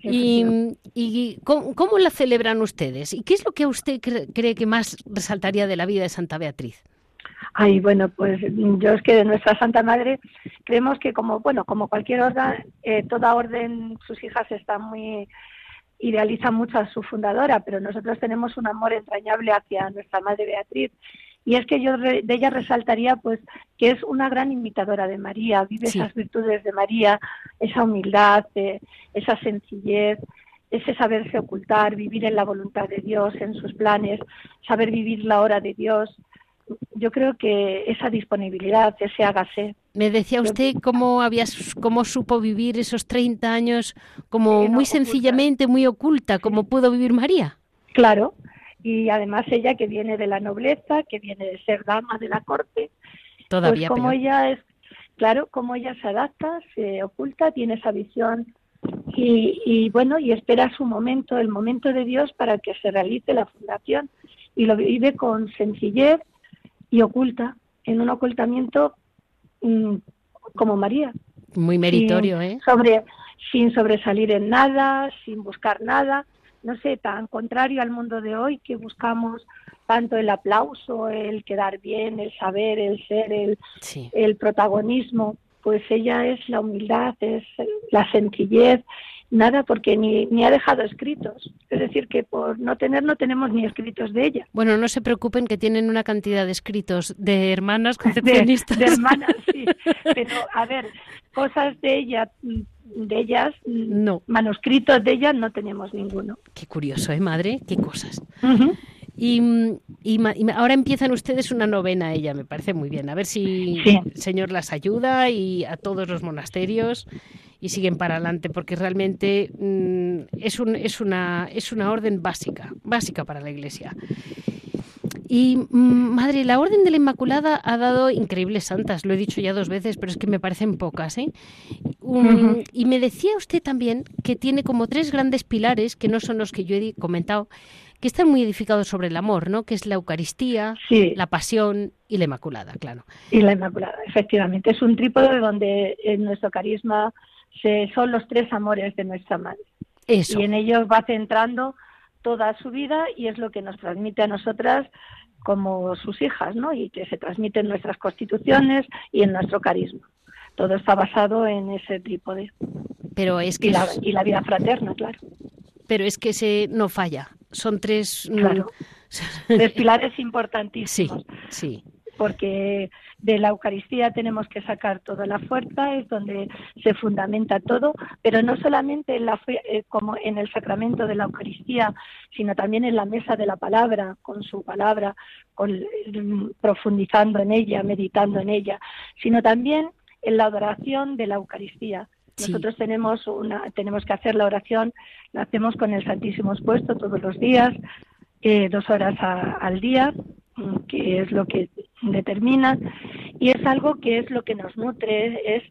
Speaker 1: y, ¿cómo, la celebran ustedes? ¿Y qué es lo que usted cree, que más resaltaría de la vida de Santa Beatriz?
Speaker 3: Ay, bueno, pues yo es que de nuestra Santa Madre creemos que como bueno, como cualquier orden, eh, toda orden, sus hijas están muy idealizan mucho a su fundadora, pero nosotros tenemos un amor entrañable hacia nuestra Madre Beatriz Y es que yo de ella resaltaría pues que es una gran imitadora de María, vive esas virtudes de María, esa humildad, eh, esa sencillez, ese saberse ocultar, vivir en la voluntad de Dios, en sus planes, saber vivir la hora de Dios. Yo creo que esa disponibilidad, ese hágase.
Speaker 1: Me decía usted cómo, había, cómo supo vivir esos 30 años como muy sencillamente, muy oculta, como pudo vivir María.
Speaker 3: Claro, y además ella que viene de la nobleza, que viene de ser dama de la corte,
Speaker 1: Todavía
Speaker 3: pues como ella es, claro, como ella se adapta, se oculta, tiene esa visión y, bueno, y espera su momento, el momento de Dios para que se realice la fundación y lo vive con sencillez y oculta, en un ocultamiento mm, como María.
Speaker 1: Muy meritorio, ¿eh?
Speaker 3: Sobre, sin sobresalir en nada, sin buscar nada, no sé, tan contrario al mundo de hoy que buscamos tanto el aplauso, el quedar bien, el saber, el ser, el, el protagonismo pues ella es la humildad, es la sencillez, nada porque ni, ni ha dejado escritos. Es decir, que por no tener no tenemos ni escritos de ella.
Speaker 1: Bueno, no se preocupen que tienen una cantidad de escritos de hermanas concepcionistas.
Speaker 3: De, hermanas, sí. Pero, a ver, cosas de ella de ellas, no. manuscritos de ellas no tenemos ninguno.
Speaker 1: Qué curioso, ¿eh, madre? Qué cosas. Y, ahora empiezan ustedes una novena ella, me parece muy bien. A ver si el Señor las ayuda y a todos los monasterios y siguen para adelante, porque realmente mm, es, un, es, una, es una orden básica, básica para la Iglesia. Y mm, madre, la Orden de la Inmaculada ha dado increíbles santas, lo he dicho ya dos veces, pero es que me parecen pocas. ¿eh? Y me decía usted también que tiene como tres grandes pilares, que no son los que yo he comentado, que están muy edificados sobre el amor, ¿no? Que es la Eucaristía, la Pasión y la Inmaculada, claro.
Speaker 3: Y la Inmaculada, efectivamente. Es un trípode donde en nuestro carisma se, son los tres amores de nuestra Madre.
Speaker 1: Eso.
Speaker 3: Y en ellos va centrando toda su vida y es lo que nos transmite a nosotras como sus hijas, ¿no? Y que se transmite en nuestras constituciones y en nuestro carisma. Todo está basado en ese trípode.
Speaker 1: Pero es que
Speaker 3: y la, y la vida fraterna, claro.
Speaker 1: Pero es que se no falla son tres...
Speaker 3: Mm, claro. tres pilares importantísimos.
Speaker 1: Sí, sí.
Speaker 3: Porque de la Eucaristía tenemos que sacar toda la fuerza, es donde se fundamenta todo, pero no solamente en la eh, como en el sacramento de la Eucaristía, sino también en la mesa de la palabra, con su palabra, con, mm, profundizando en ella, meditando en ella, sino también en la adoración de la Eucaristía. Nosotros tenemos una, tenemos que hacer la oración, la hacemos con el Santísimo expuesto todos los días, eh, dos horas al día, que es lo que determina, y es algo que es lo que nos nutre, es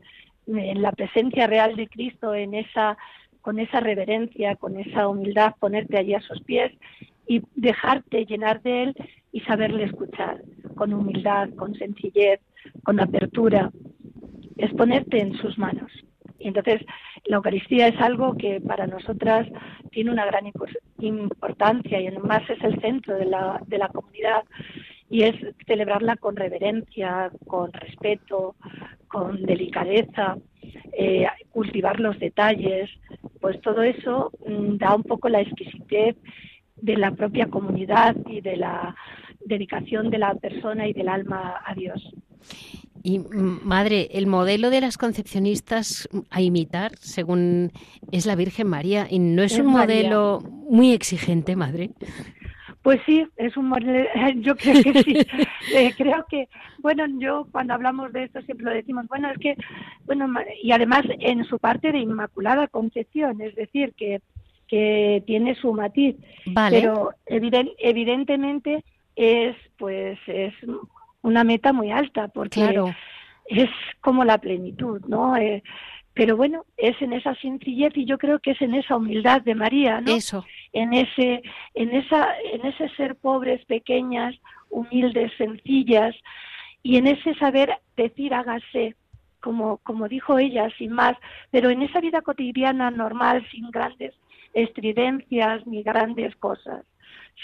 Speaker 3: en la presencia real de Cristo, en esa, con esa reverencia, con esa humildad, ponerte allí a sus pies y dejarte llenar de Él y saberle escuchar, con humildad, con sencillez, con apertura, es ponerte en sus manos. Entonces la Eucaristía es algo que para nosotras tiene una gran importancia y además es el centro de la, de la comunidad y es celebrarla con reverencia, con respeto, con delicadeza, eh, cultivar los detalles, pues todo eso mm, da un poco la exquisitez de la propia comunidad y de la dedicación de la persona y del alma a Dios.
Speaker 1: Y madre, el modelo de las concepcionistas a imitar, según es la Virgen María, y no es, un modelo muy exigente, madre.
Speaker 3: Pues sí, es un modelo, yo creo que sí. Eh, creo que, bueno, yo cuando hablamos de esto siempre lo decimos, bueno, es que, bueno, y además en su parte de Inmaculada Concepción, es decir, que, que tiene su matiz,
Speaker 1: vale.
Speaker 3: pero evidentemente es, pues, es una meta muy alta, porque es como la plenitud, ¿no? Eh, pero bueno, es en esa sencillez y yo creo que es en esa humildad de María, ¿no?
Speaker 1: Eso.
Speaker 3: En ese, en esa, en ese ser pobres, pequeñas, humildes, sencillas, y en ese saber decir hágase, como, como dijo ella, sin más, pero en esa vida cotidiana normal, sin grandes estridencias ni grandes cosas,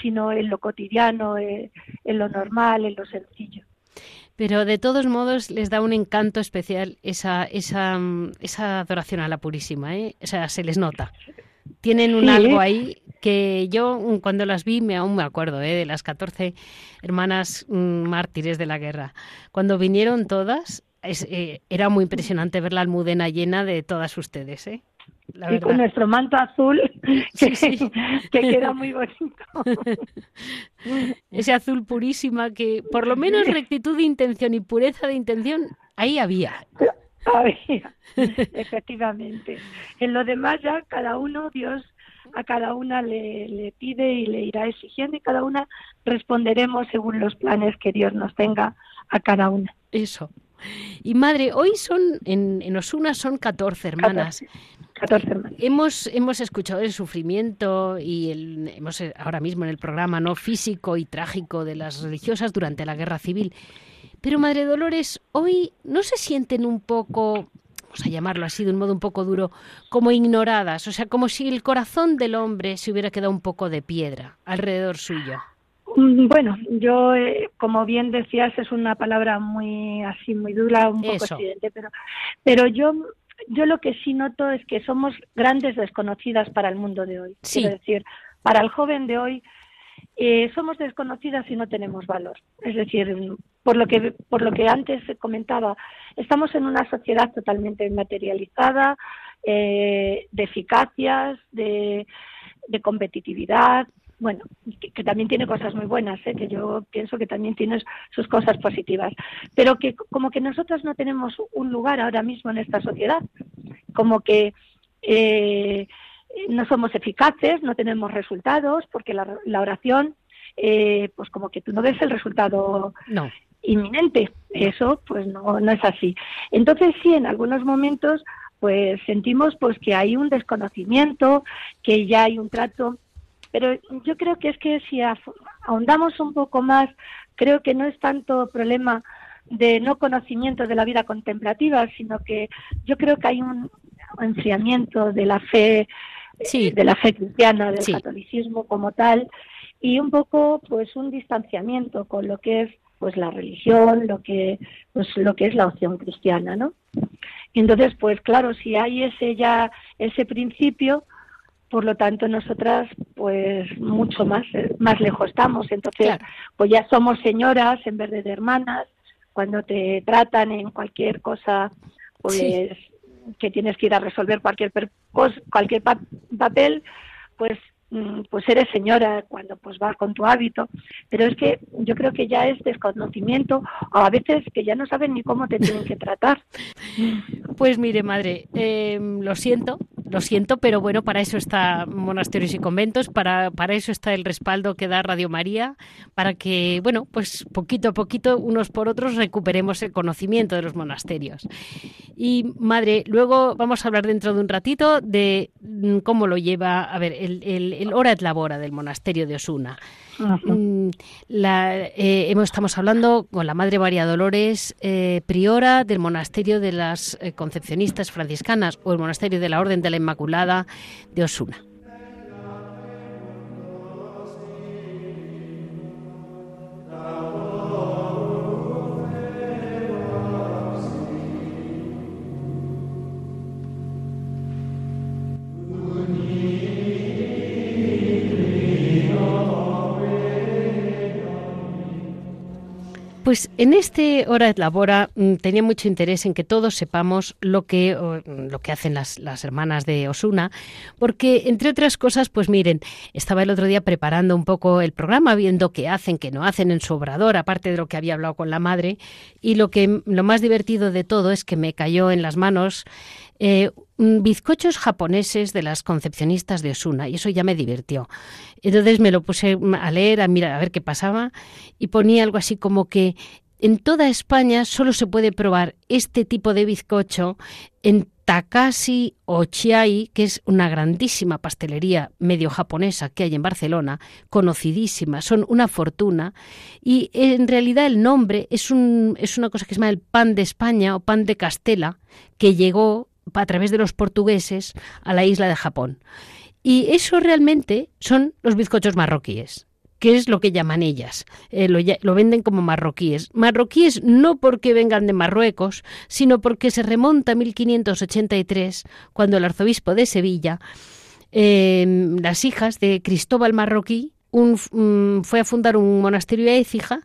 Speaker 3: sino en lo cotidiano, eh, en lo normal, en lo sencillo.
Speaker 1: Pero de todos modos les da un encanto especial esa, esa, esa adoración a la Purísima, ¿eh? O sea, se les nota. Tienen un algo ahí que yo mm, cuando las vi me aún me acuerdo ¿eh? de las 14 hermanas mm, mártires de la guerra. Cuando vinieron todas, eh, era muy impresionante ver la almudena llena de todas ustedes. ¿eh?
Speaker 3: Y con nuestro manto azul, que, que queda muy bonito.
Speaker 1: Ese azul purísima que, por lo menos rectitud de intención y pureza de intención, ahí había.
Speaker 3: Había, efectivamente. En lo demás ya cada uno, Dios a cada una le, le, pide y le irá exigiendo y cada una responderemos según los planes que Dios nos tenga a cada una.
Speaker 1: Eso. Y madre, hoy son, en, en Osuna son 14 hermanas.
Speaker 3: 14, hermanas.
Speaker 1: Hemos, hemos escuchado el sufrimiento y el, hemos eh, ahora mismo en el programa no físico y trágico de las religiosas durante la guerra civil. Pero Madre Dolores, hoy no se sienten un poco, vamos a llamarlo así de un modo un poco duro, como ignoradas, o sea, como si el corazón del hombre se hubiera quedado un poco de piedra alrededor suyo.
Speaker 3: Mm, bueno, yo, eh, como bien decías, es una palabra muy así, muy dura, un poco evidente, pero, pero yo, yo lo que sí noto es que somos grandes desconocidas para el mundo de hoy. Quiero decir, para el joven de hoy eh, somos desconocidas y no tenemos valor. Es decir, por lo que por lo que antes comentaba, estamos en una sociedad totalmente materializada, eh, de eficacias, de, de competitividad, bueno, que, también tiene cosas muy buenas, ¿eh? que yo pienso que también tiene sus cosas positivas, pero que como que nosotros no tenemos un lugar ahora mismo en esta sociedad, como que eh, no somos eficaces, no tenemos resultados, porque la, oración, eh, pues como que tú no ves el resultado inminente, eso pues no, no es así. Entonces sí, en algunos momentos pues sentimos pues que hay un desconocimiento, que ya hay un trato pero yo creo que es que si ahondamos un poco más, creo que no es tanto problema de no conocimiento de la vida contemplativa, sino que yo creo que hay un enfriamiento de la fe, de la fe cristiana, del catolicismo como tal, y un poco pues un distanciamiento con lo que es pues la religión, lo que pues lo que es la opción cristiana, ¿no? Y entonces pues claro, si hay ese ya ese principio, por lo tanto nosotras pues mucho más más lejos estamos. Entonces pues ya somos señoras en vez de hermanas. Cuando te tratan en cualquier cosa pues que tienes que ir a resolver cualquier cualquier papel pues mm, pues eres señora cuando pues vas con tu hábito. Pero es que yo creo que ya es desconocimiento o a veces que ya no saben ni cómo te tienen que tratar.
Speaker 1: Pues mire madre eh, lo siento lo siento, pero bueno, para eso está monasterios y conventos, para, para eso está el respaldo que da Radio María, para que, bueno, pues poquito a poquito, unos por otros, recuperemos el conocimiento de los monasterios. Y madre, luego vamos a hablar dentro de un ratito de mm, cómo lo lleva, a ver, el, el, hora et labora del monasterio de Osuna. Mm, la, eh, estamos hablando con la Madre María Dolores, eh, priora del monasterio de las eh, Concepcionistas Franciscanas o el monasterio de la Orden de la Inmaculada de Osuna. Pues en este Hora de Labora mm, tenía mucho interés en que todos sepamos lo que, lo que hacen las, las, hermanas de Osuna, porque entre otras cosas, pues miren, estaba el otro día preparando un poco el programa, viendo qué hacen, qué no hacen en su obrador, aparte de lo que había hablado con la madre, y lo que lo más divertido de todo es que me cayó en las manos eh, bizcochos japoneses de las concepcionistas de Osuna y eso ya me divirtió. Entonces me lo puse a leer, a mirar, a ver qué pasaba y ponía algo así como que en toda España solo se puede probar este tipo de bizcocho en Takashi Ochiai, que es una grandísima pastelería medio japonesa que hay en Barcelona, conocidísima, son una fortuna, y en realidad el nombre es, un, es una cosa que se llama el pan de España o pan de Castela, que llegó a través de los portugueses a la isla de Japón. Y eso realmente son los bizcochos marroquíes que es lo que llaman ellas. Eh, lo, venden como marroquíes. Marroquíes no porque vengan de Marruecos, sino porque se remonta a 1583, cuando el arzobispo de Sevilla eh, las hijas de Cristóbal Marroquí, mm, fue a fundar un monasterio a Écija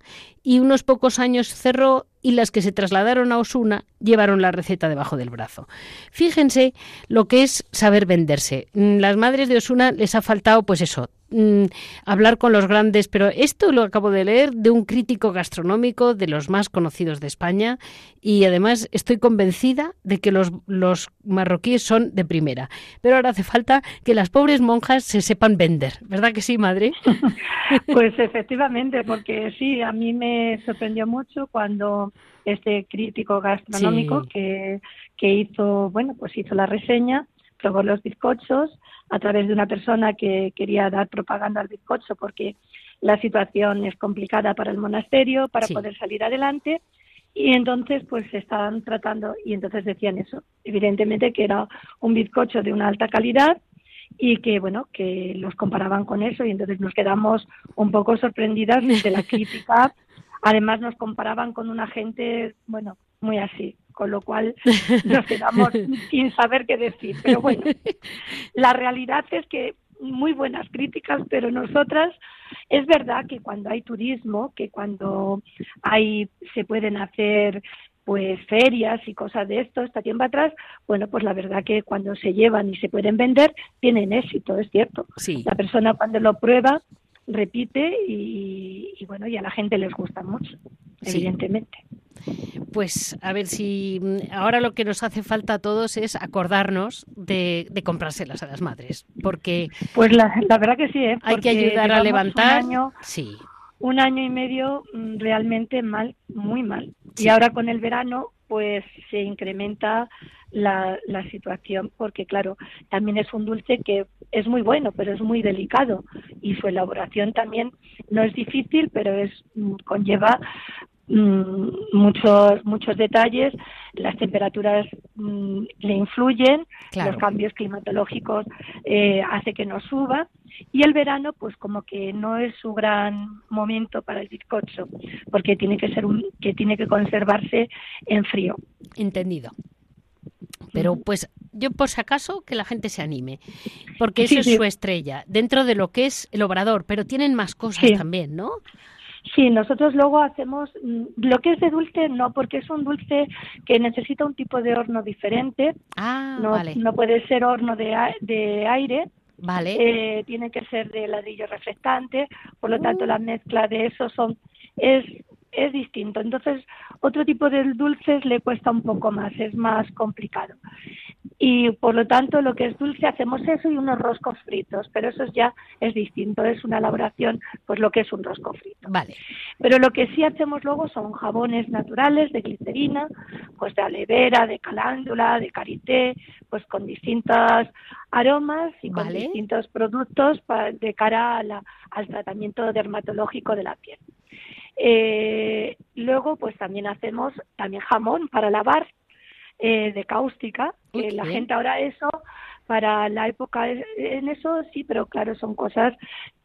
Speaker 1: y unos pocos años cerró y las que se trasladaron a Osuna llevaron la receta debajo del brazo. Fíjense lo que es saber venderse. Mm, las madres de Osuna les ha faltado, pues eso, mm, hablar con los grandes, pero esto lo acabo de leer de un crítico gastronómico de los más conocidos de España y además estoy convencida de que los, los marroquíes son de primera. Pero ahora hace falta que las pobres monjas se sepan vender, ¿verdad que sí, madre?
Speaker 3: pues efectivamente, porque sí, a mí me sorprendió mucho cuando este crítico gastronómico que, que hizo, bueno, pues hizo la reseña, probó los bizcochos a través de una persona que quería dar propaganda al bizcocho porque la situación es complicada para el monasterio, para poder salir adelante. Y entonces, pues se estaban tratando, y entonces decían eso, evidentemente que era un bizcocho de una alta calidad y que, bueno, que los comparaban con eso, y entonces nos quedamos un poco sorprendidas de la crítica. Además nos comparaban con una gente, bueno, muy así, con lo cual nos quedamos sin saber qué decir. Pero bueno, la realidad es que muy buenas críticas, pero nosotras es verdad que cuando hay turismo, que cuando hay se pueden hacer pues ferias y cosas de esto, está tiempo atrás, bueno, pues la verdad que cuando se llevan y se pueden vender, tienen éxito, es cierto.
Speaker 1: Sí.
Speaker 3: La persona cuando lo prueba repite y, bueno, y a la gente les gusta mucho, evidentemente.
Speaker 1: Pues a ver si mm, ahora lo que nos hace falta a todos es acordarnos de, comprárselas a las madres, porque
Speaker 3: pues la, verdad que sí, ¿eh?
Speaker 1: hay que ayudar a levantar.
Speaker 3: Un año,
Speaker 1: sí.
Speaker 3: Un año y medio mm, realmente mal, muy mal. Y ahora con el verano, pues se incrementa la, la situación porque claro también es un dulce que es muy bueno pero es muy delicado y su elaboración también no es difícil pero es mm, conlleva mm, muchos muchos detalles las temperaturas mm, le influyen los cambios climatológicos eh, hace que no suba y el verano pues como que no es su gran momento para el bizcocho porque tiene que ser un que tiene que conservarse en frío.
Speaker 1: Entendido. Pero pues yo por si acaso que la gente se anime, porque eso es su estrella, dentro de lo que es el obrador, pero tienen más cosas también, ¿no?
Speaker 3: Sí, nosotros luego hacemos mm, lo que es de dulce, no, porque es un dulce que necesita un tipo de horno diferente.
Speaker 1: Ah,
Speaker 3: no,
Speaker 1: vale.
Speaker 3: no puede ser horno de, de aire.
Speaker 1: Vale.
Speaker 3: Eh, tiene que ser de ladrillo reflectante, por lo tanto la mezcla de eso son es es distinto. Entonces, otro tipo de dulces le cuesta un poco más, es más complicado. Y por lo tanto, lo que es dulce, hacemos eso y unos roscos fritos, pero eso ya es distinto, es una elaboración, pues lo que es un rosco frito.
Speaker 1: Vale.
Speaker 3: Pero lo que sí hacemos luego son jabones naturales de glicerina, pues de aloe vera, de calándula, de karité, pues con distintos aromas y con distintos productos de cara al tratamiento dermatológico de la piel. Eh, luego, pues también hacemos también jamón para lavar eh, de cáustica. que la gente ahora eso para la época en eso sí, pero claro, son cosas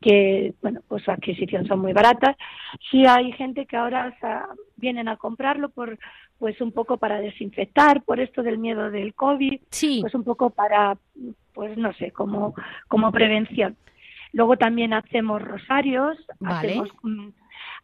Speaker 3: que, bueno, pues su adquisición son muy baratas. Sí hay gente que ahora vienen a comprarlo por, pues un poco para desinfectar, por esto del miedo del COVID,
Speaker 1: sí.
Speaker 3: pues un poco para, pues no sé, como, como prevención. Luego también hacemos rosarios, hacemos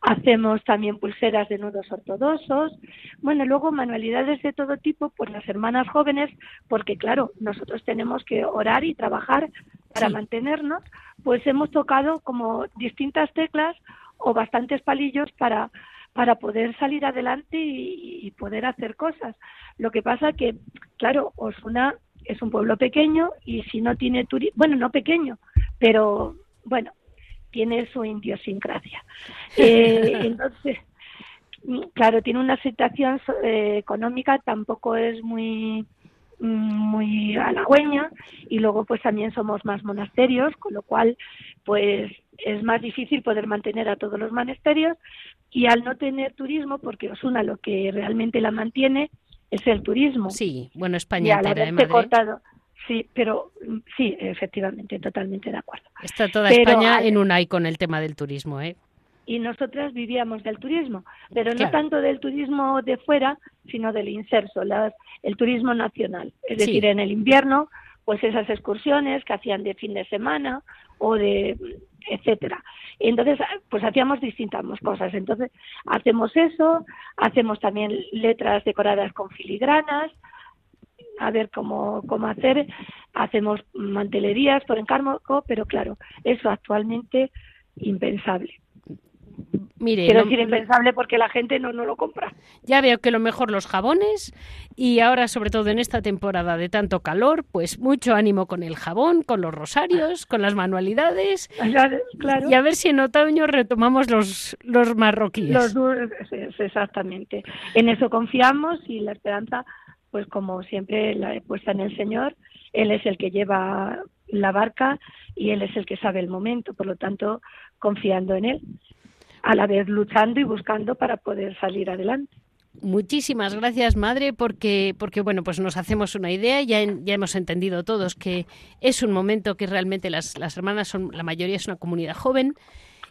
Speaker 3: Hacemos también pulseras de nudos ortodoxos. Bueno, luego manualidades de todo tipo, pues las hermanas jóvenes, porque claro, nosotros tenemos que orar y trabajar para mantenernos, pues hemos tocado como distintas teclas o bastantes palillos para para poder salir adelante y, poder hacer cosas. Lo que pasa que, claro, Osuna es un pueblo pequeño y si no tiene turismo, bueno, no pequeño, pero bueno, tiene su idiosincrasia. Eh, entonces, claro, tiene una situación eh, económica, tampoco es muy muy halagüeña y luego pues también somos más monasterios, con lo cual pues es más difícil poder mantener a todos los monasterios y al no tener turismo, porque Osuna lo que realmente la mantiene es el turismo.
Speaker 1: Sí, bueno, España
Speaker 3: entera, cortado, Sí, pero mm, sí, efectivamente, totalmente de acuerdo.
Speaker 1: Está toda España en un ay con el tema del turismo, ¿eh?
Speaker 3: Y nosotras vivíamos del turismo, pero no tanto del turismo de fuera, sino del inserso, las, el turismo nacional. Es decir, en el invierno, pues esas excursiones que hacían de fin de semana o de etcétera. Entonces, pues hacíamos distintas cosas. Entonces, hacemos eso, hacemos también letras decoradas con filigranas, a ver cómo, cómo hacer, hacemos mantelerías por encargo, pero claro, eso actualmente impensable.
Speaker 1: Mire,
Speaker 3: Quiero decir impensable porque la gente no, no lo compra.
Speaker 1: Ya veo que lo mejor los jabones y ahora sobre todo en esta temporada de tanto calor, pues mucho ánimo con el jabón, con los rosarios, con las manualidades
Speaker 3: claro.
Speaker 1: y a ver si en otoño retomamos los, los marroquíes.
Speaker 3: Los, exactamente. En eso confiamos y la esperanza, pues como siempre la he puesto en el Señor, Él es el que lleva la barca y Él es el que sabe el momento, por lo tanto confiando en Él a la vez luchando y buscando para poder salir adelante.
Speaker 1: Muchísimas gracias, madre, porque, porque bueno, pues nos hacemos una idea, ya, ya hemos entendido todos que es un momento que realmente las, las hermanas son, la mayoría es una comunidad joven,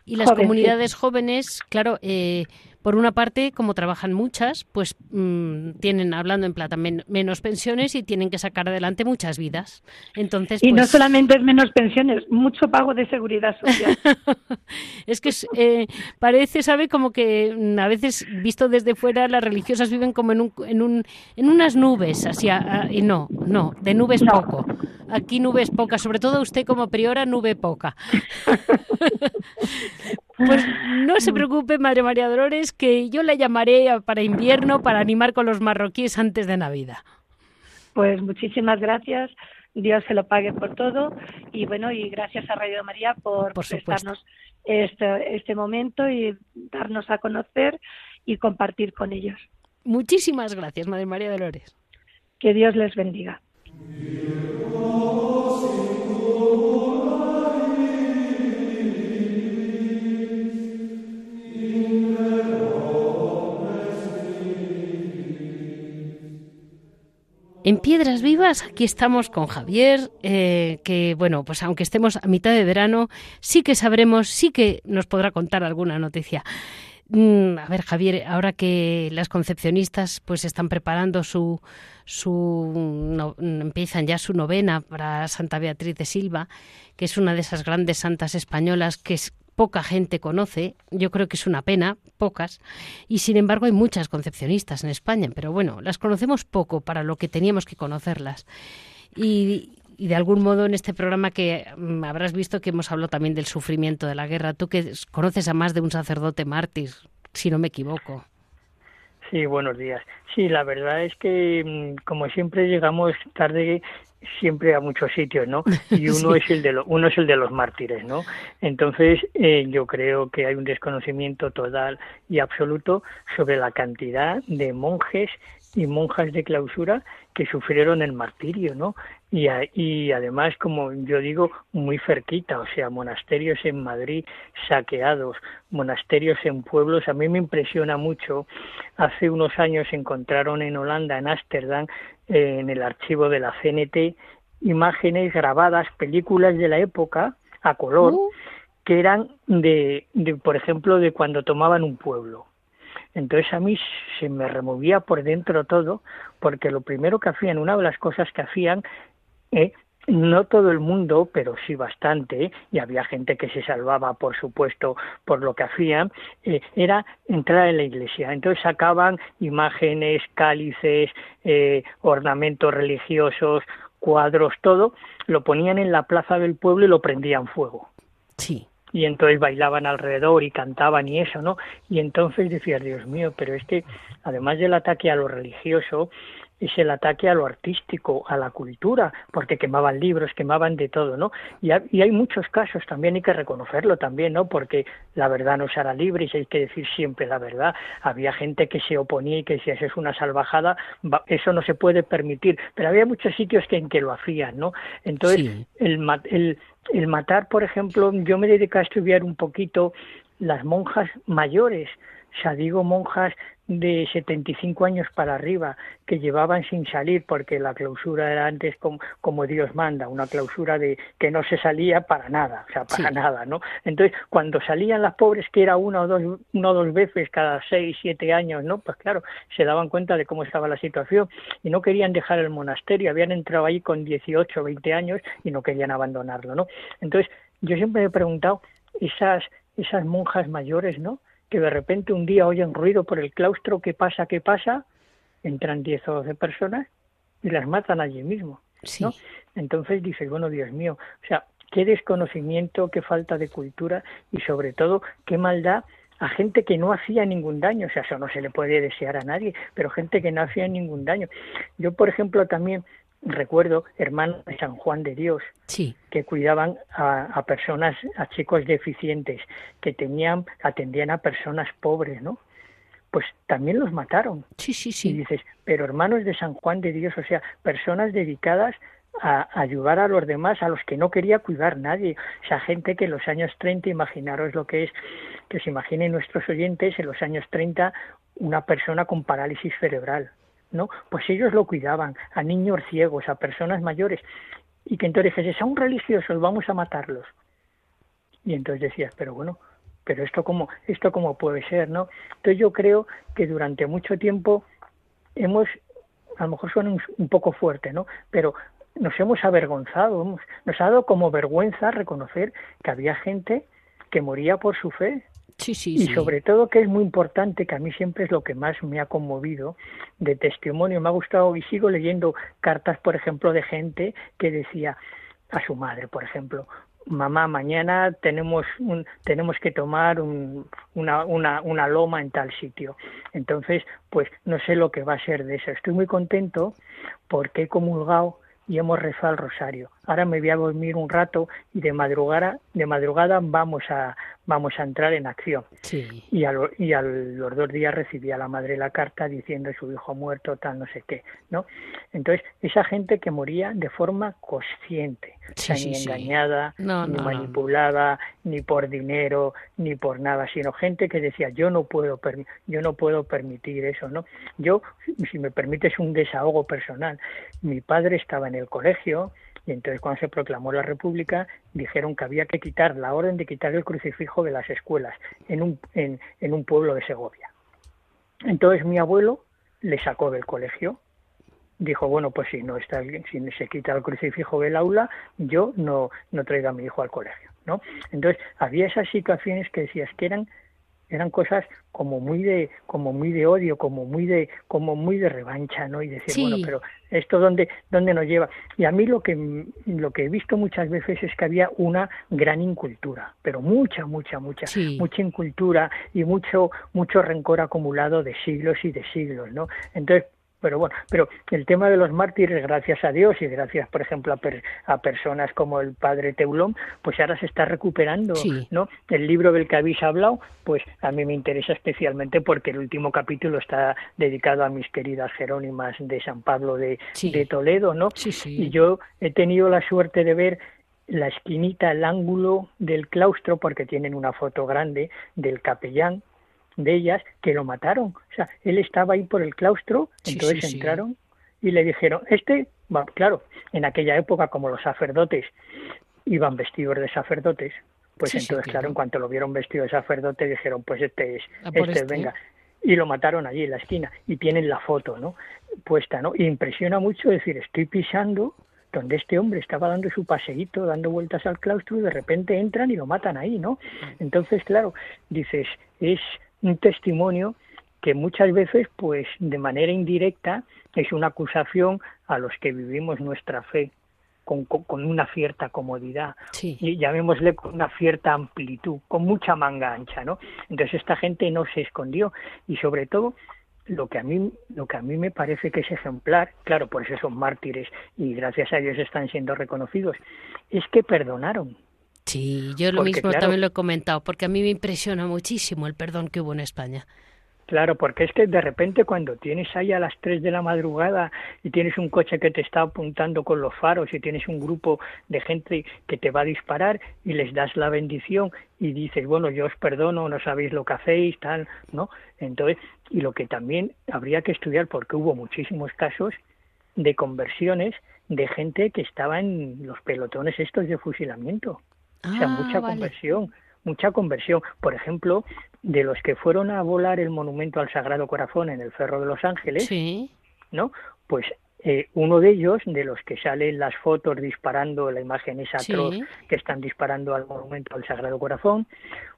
Speaker 1: y las comunidades jóvenes, claro, eh, por una parte, como trabajan muchas, pues mm, tienen, hablando en plata, menos pensiones y tienen que sacar adelante muchas vidas. Entonces,
Speaker 3: y no
Speaker 1: pues
Speaker 3: solamente es menos pensiones, mucho pago de seguridad social.
Speaker 1: es que eh, parece, ¿sabe? Como que mm, a veces, visto desde fuera, las religiosas viven como en, un, en, un, en unas nubes, así, y no, no, de nubes poco. Aquí nubes pocas, sobre todo usted como priora, nube poca. Pues no se preocupe, Madre María Dolores, que yo la llamaré para invierno para animar con los marroquíes antes de Navidad.
Speaker 3: Pues muchísimas gracias. Dios se lo pague por todo y bueno y gracias a Radio María por,
Speaker 1: por
Speaker 3: prestarnos este, este momento y darnos a conocer y compartir con ellos.
Speaker 1: Muchísimas gracias, Madre María Dolores.
Speaker 3: Que Dios les bendiga.
Speaker 1: En Piedras Vivas, aquí estamos con Javier, eh, que bueno, pues aunque estemos a mitad de verano, sí que sabremos, sí que nos podrá contar alguna noticia. Mm, a ver, Javier, ahora que las concepcionistas pues están preparando su, su empiezan ya su novena para Santa Beatriz de Silva, que es una de esas grandes santas españolas que es, poca gente conoce, yo creo que es una pena, pocas, y sin embargo hay muchas concepcionistas en España, pero bueno, las conocemos poco para lo que teníamos que conocerlas. Y, de algún modo en este programa que mm, habrás visto que hemos hablado también del sufrimiento de la guerra, tú que conoces a más de un sacerdote mártir, si no me equivoco.
Speaker 4: Sí, buenos días. Sí, la verdad es que mm, como siempre llegamos tarde siempre a muchos sitios, ¿no? Y uno es el de lo, uno es el de los mártires, ¿no? Entonces eh, yo creo que hay un desconocimiento total y absoluto sobre la cantidad de monjes y monjas de clausura que sufrieron el martirio, ¿no? Y, y además, como yo digo, muy cerquita, o sea, monasterios en Madrid saqueados, monasterios en pueblos. A mí me impresiona mucho. Hace unos años encontraron en Holanda, en Ámsterdam, en el archivo de la CNT imágenes grabadas, películas de la época a color, uh. que eran de, de, por ejemplo, de cuando tomaban un pueblo. Entonces a mí se me removía por dentro todo, porque lo primero que hacían, una de las cosas que hacían, eh, no todo el mundo, pero sí bastante, y había gente que se salvaba, por supuesto, por lo que hacían, eh, era entrar en la iglesia. Entonces sacaban imágenes, cálices, eh, ornamentos religiosos, cuadros, todo, lo ponían en la plaza del pueblo y lo prendían fuego.
Speaker 1: Sí.
Speaker 4: Y entonces bailaban alrededor y cantaban y eso, ¿no? Y entonces decías, Dios mío, pero es que además del ataque a lo religioso, es el ataque a lo artístico, a la cultura, porque quemaban libros, quemaban de todo, ¿no? Y, hay muchos casos, también hay que reconocerlo también, ¿no? Porque la verdad no será libre y hay que decir siempre la verdad. Había gente que se oponía y que decía, eso es una salvajada, eso no se puede permitir, pero había muchos sitios que en que lo hacían, ¿no? Entonces, el, el, el matar, por ejemplo, yo me dedico a estudiar un poquito las monjas mayores, o sea, digo monjas de 75 años para arriba que llevaban sin salir porque la clausura era antes como, como Dios manda, una clausura de que no se salía para nada, o sea, para nada, ¿no? Entonces, cuando salían las pobres, que era una o dos, una o dos veces cada seis, siete años, ¿no? Pues claro, se daban cuenta de cómo estaba la situación y no querían dejar el monasterio, habían entrado ahí con 18 o 20 años y no querían abandonarlo, ¿no? Entonces, yo siempre me he preguntado, esas, esas monjas mayores, ¿no? Que de repente un día oyen ruido por el claustro, ¿qué pasa? ¿Qué pasa? Entran 10 o 12 personas y las matan allí mismo. ¿no? Entonces dices, bueno, Dios mío, o sea, qué desconocimiento, qué falta de cultura y sobre todo qué maldad a gente que no hacía ningún daño, o sea, eso no se le puede desear a nadie, pero gente que no hacía ningún daño. Yo, por ejemplo, también recuerdo hermanos de San Juan de Dios que cuidaban a, personas, a chicos deficientes, que tenían, atendían a personas pobres, ¿no? Pues también los mataron.
Speaker 1: Sí, sí, sí.
Speaker 4: Y dices, pero hermanos de San Juan de Dios, o sea, personas dedicadas a ayudar a los demás, a los que no quería cuidar nadie. O sea, gente que en los años 30, imaginaros lo que es, que se imaginen nuestros oyentes, en los años 30, una persona con parálisis cerebral ¿no? Pues ellos lo cuidaban, a niños ciegos, a personas mayores, y que entonces dijese, son religiosos, vamos a matarlos. Y entonces decías, pero bueno, pero esto cómo, esto cómo puede ser, ¿no? Entonces yo creo que durante mucho tiempo hemos, a lo mejor suena un, poco fuerte, ¿no? Pero nos hemos avergonzado, nos ha dado como vergüenza reconocer que había gente que moría por su fe, y sobre todo que es muy importante, que a mí siempre es lo que más me ha conmovido de testimonio, me ha gustado y sigo leyendo cartas, por ejemplo, de gente que decía a su madre, por ejemplo, mamá, mañana tenemos un, tenemos que tomar un, una, una, una loma en tal sitio. Entonces, pues no sé lo que va a ser de eso. Estoy muy contento porque he comulgado y hemos rezado el rosario. Ahora me voy a dormir un rato y de madrugada, de madrugada vamos a, vamos a entrar en acción.
Speaker 1: Sí.
Speaker 4: Y, a y a los dos días recibía la madre la carta diciendo su hijo muerto, tal, no sé qué, ¿no? Entonces, esa gente que moría de forma consciente, ni engañada, ni manipulada, ni por dinero, ni por nada, sino gente que decía, yo no puedo, yo no puedo permitir eso, ¿no? Yo, si me permites un desahogo personal, mi padre estaba en el colegio, y entonces cuando se proclamó la República dijeron que había que quitar la orden de quitar el crucifijo de las escuelas en un, en, en un pueblo de Segovia. Entonces mi abuelo le sacó del colegio dijo bueno pues si no está si se quita el crucifijo del aula yo no no traigo a mi hijo al colegio no entonces había esas situaciones que decías que eran eran cosas como muy de como muy de odio como muy de como muy de revancha no y decir bueno pero esto dónde dónde nos lleva y a mí lo que lo que he visto muchas veces es que había una gran incultura pero mucha mucha mucha mucha incultura y mucho mucho rencor acumulado de siglos y de siglos no entonces pero bueno, pero el tema de los mártires, gracias a Dios y gracias, por ejemplo, a, a personas como el padre Teulón, pues ahora se está recuperando, ¿no? El libro del que habéis hablado, pues a mí me interesa especialmente porque el último capítulo está dedicado a mis queridas Jerónimas de San Pablo de, de Toledo, ¿no? y yo he tenido la suerte de ver la esquinita, el ángulo del claustro, porque tienen una foto grande del capellán de ellas que lo mataron. O sea, él estaba ahí por el claustro, entonces entraron y le dijeron, este, claro, en aquella época como los sacerdotes iban vestidos de sacerdotes, pues entonces, claro. en cuanto lo vieron vestido de sacerdote, dijeron, pues este es, este, este, venga. Y lo mataron allí en la esquina y tienen la foto, ¿no? Puesta, ¿no? Y impresiona mucho decir, estoy pisando donde este hombre estaba dando su paseíto, dando vueltas al claustro y de repente entran y lo matan ahí, ¿no? Entonces, claro, dices, es un testimonio que muchas veces, pues de manera indirecta, es una acusación a los que vivimos nuestra fe con, con, una cierta comodidad y llamémosle con una cierta amplitud, con mucha manga ancha, ¿no? Entonces esta gente no se escondió y sobre todo lo que a mí lo que a mí me parece que es ejemplar, claro, por eso son mártires y gracias a Dios están siendo reconocidos, es que perdonaron.
Speaker 1: Sí, yo lo mismo también lo he comentado, porque a mí me impresiona muchísimo el perdón que hubo en España.
Speaker 4: Claro, porque es que de repente cuando tienes ahí a las 3 de la madrugada y tienes un coche que te está apuntando con los faros y tienes un grupo de gente que te va a disparar y les das la bendición y dices, bueno, yo os perdono, no sabéis lo que hacéis, tal, ¿no? Entonces, y lo que también habría que estudiar, porque hubo muchísimos casos de conversiones de gente que estaba en los pelotones estos de fusilamiento. O sea,
Speaker 1: Ah,
Speaker 4: mucha
Speaker 1: vale.
Speaker 4: conversión, mucha conversión. Por ejemplo, de los que fueron a volar el monumento al Sagrado Corazón en el Ferro de Los Ángeles,
Speaker 1: Sí.
Speaker 4: ¿no? Pues eh, uno de ellos, de los que salen las fotos disparando la imagen esa atroz
Speaker 1: Sí.
Speaker 4: que están disparando al monumento al Sagrado Corazón,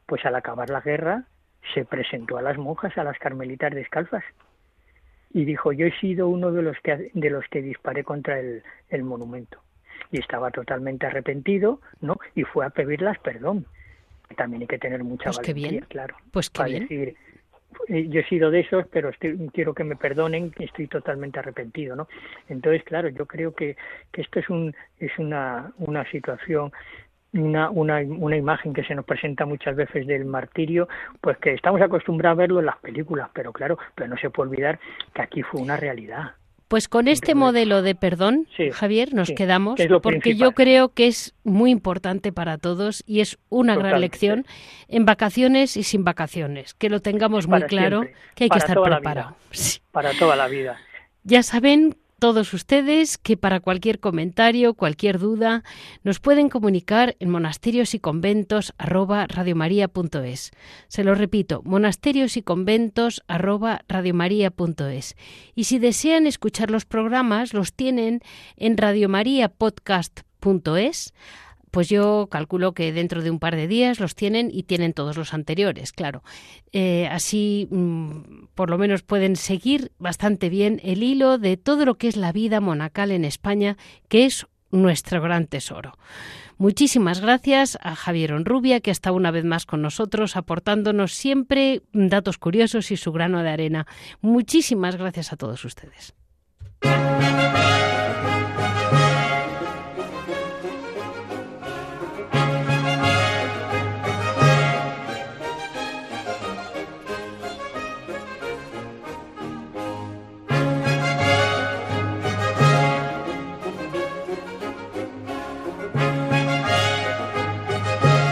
Speaker 4: pues al acabar la guerra se presentó a las monjas, a las carmelitas descalzas y dijo yo he sido uno de los que de los que disparé contra el, el monumento y estaba totalmente arrepentido, ¿no? Y fue a pedirlas perdón. También hay que tener mucha
Speaker 1: Pues
Speaker 4: valentía,
Speaker 1: bien.
Speaker 4: claro,
Speaker 1: Pues qué
Speaker 4: para
Speaker 1: bien.
Speaker 4: decir eh, yo he sido de esos, pero estoy- quiero que me perdonen, que estoy totalmente arrepentido, ¿no? Entonces, claro, yo creo que, que esto es un es una una situación una, una, una imagen que se nos presenta muchas veces del martirio, pues que estamos acostumbrados a verlo en las películas, pero claro, pero no se puede olvidar que aquí fue una realidad.
Speaker 1: Pues con este modelo de perdón,
Speaker 4: Sí,
Speaker 1: Javier, nos
Speaker 4: sí,
Speaker 1: quedamos
Speaker 4: que
Speaker 1: porque
Speaker 4: principal.
Speaker 1: yo creo que es muy importante para todos y es una gran lección en vacaciones y sin vacaciones, que lo tengamos muy claro,
Speaker 4: siempre,
Speaker 1: que hay que estar preparado. Sí.
Speaker 4: Para toda la vida.
Speaker 1: Ya saben todos ustedes que para cualquier comentario, cualquier duda, nos pueden comunicar en monasterios y conventos. Se lo repito, monasterios y conventos. Y si desean escuchar los programas, los tienen en radiomariapodcast.es. Pues yo calculo que dentro de un par de días los tienen y tienen todos los anteriores, claro. Eh, así, mm, por lo menos, pueden seguir bastante bien el hilo de todo lo que es la vida monacal en España, que es nuestro gran tesoro. Muchísimas gracias a Javier Onrubia, que está una vez más con nosotros, aportándonos siempre datos curiosos y su grano de arena. Muchísimas gracias a todos ustedes.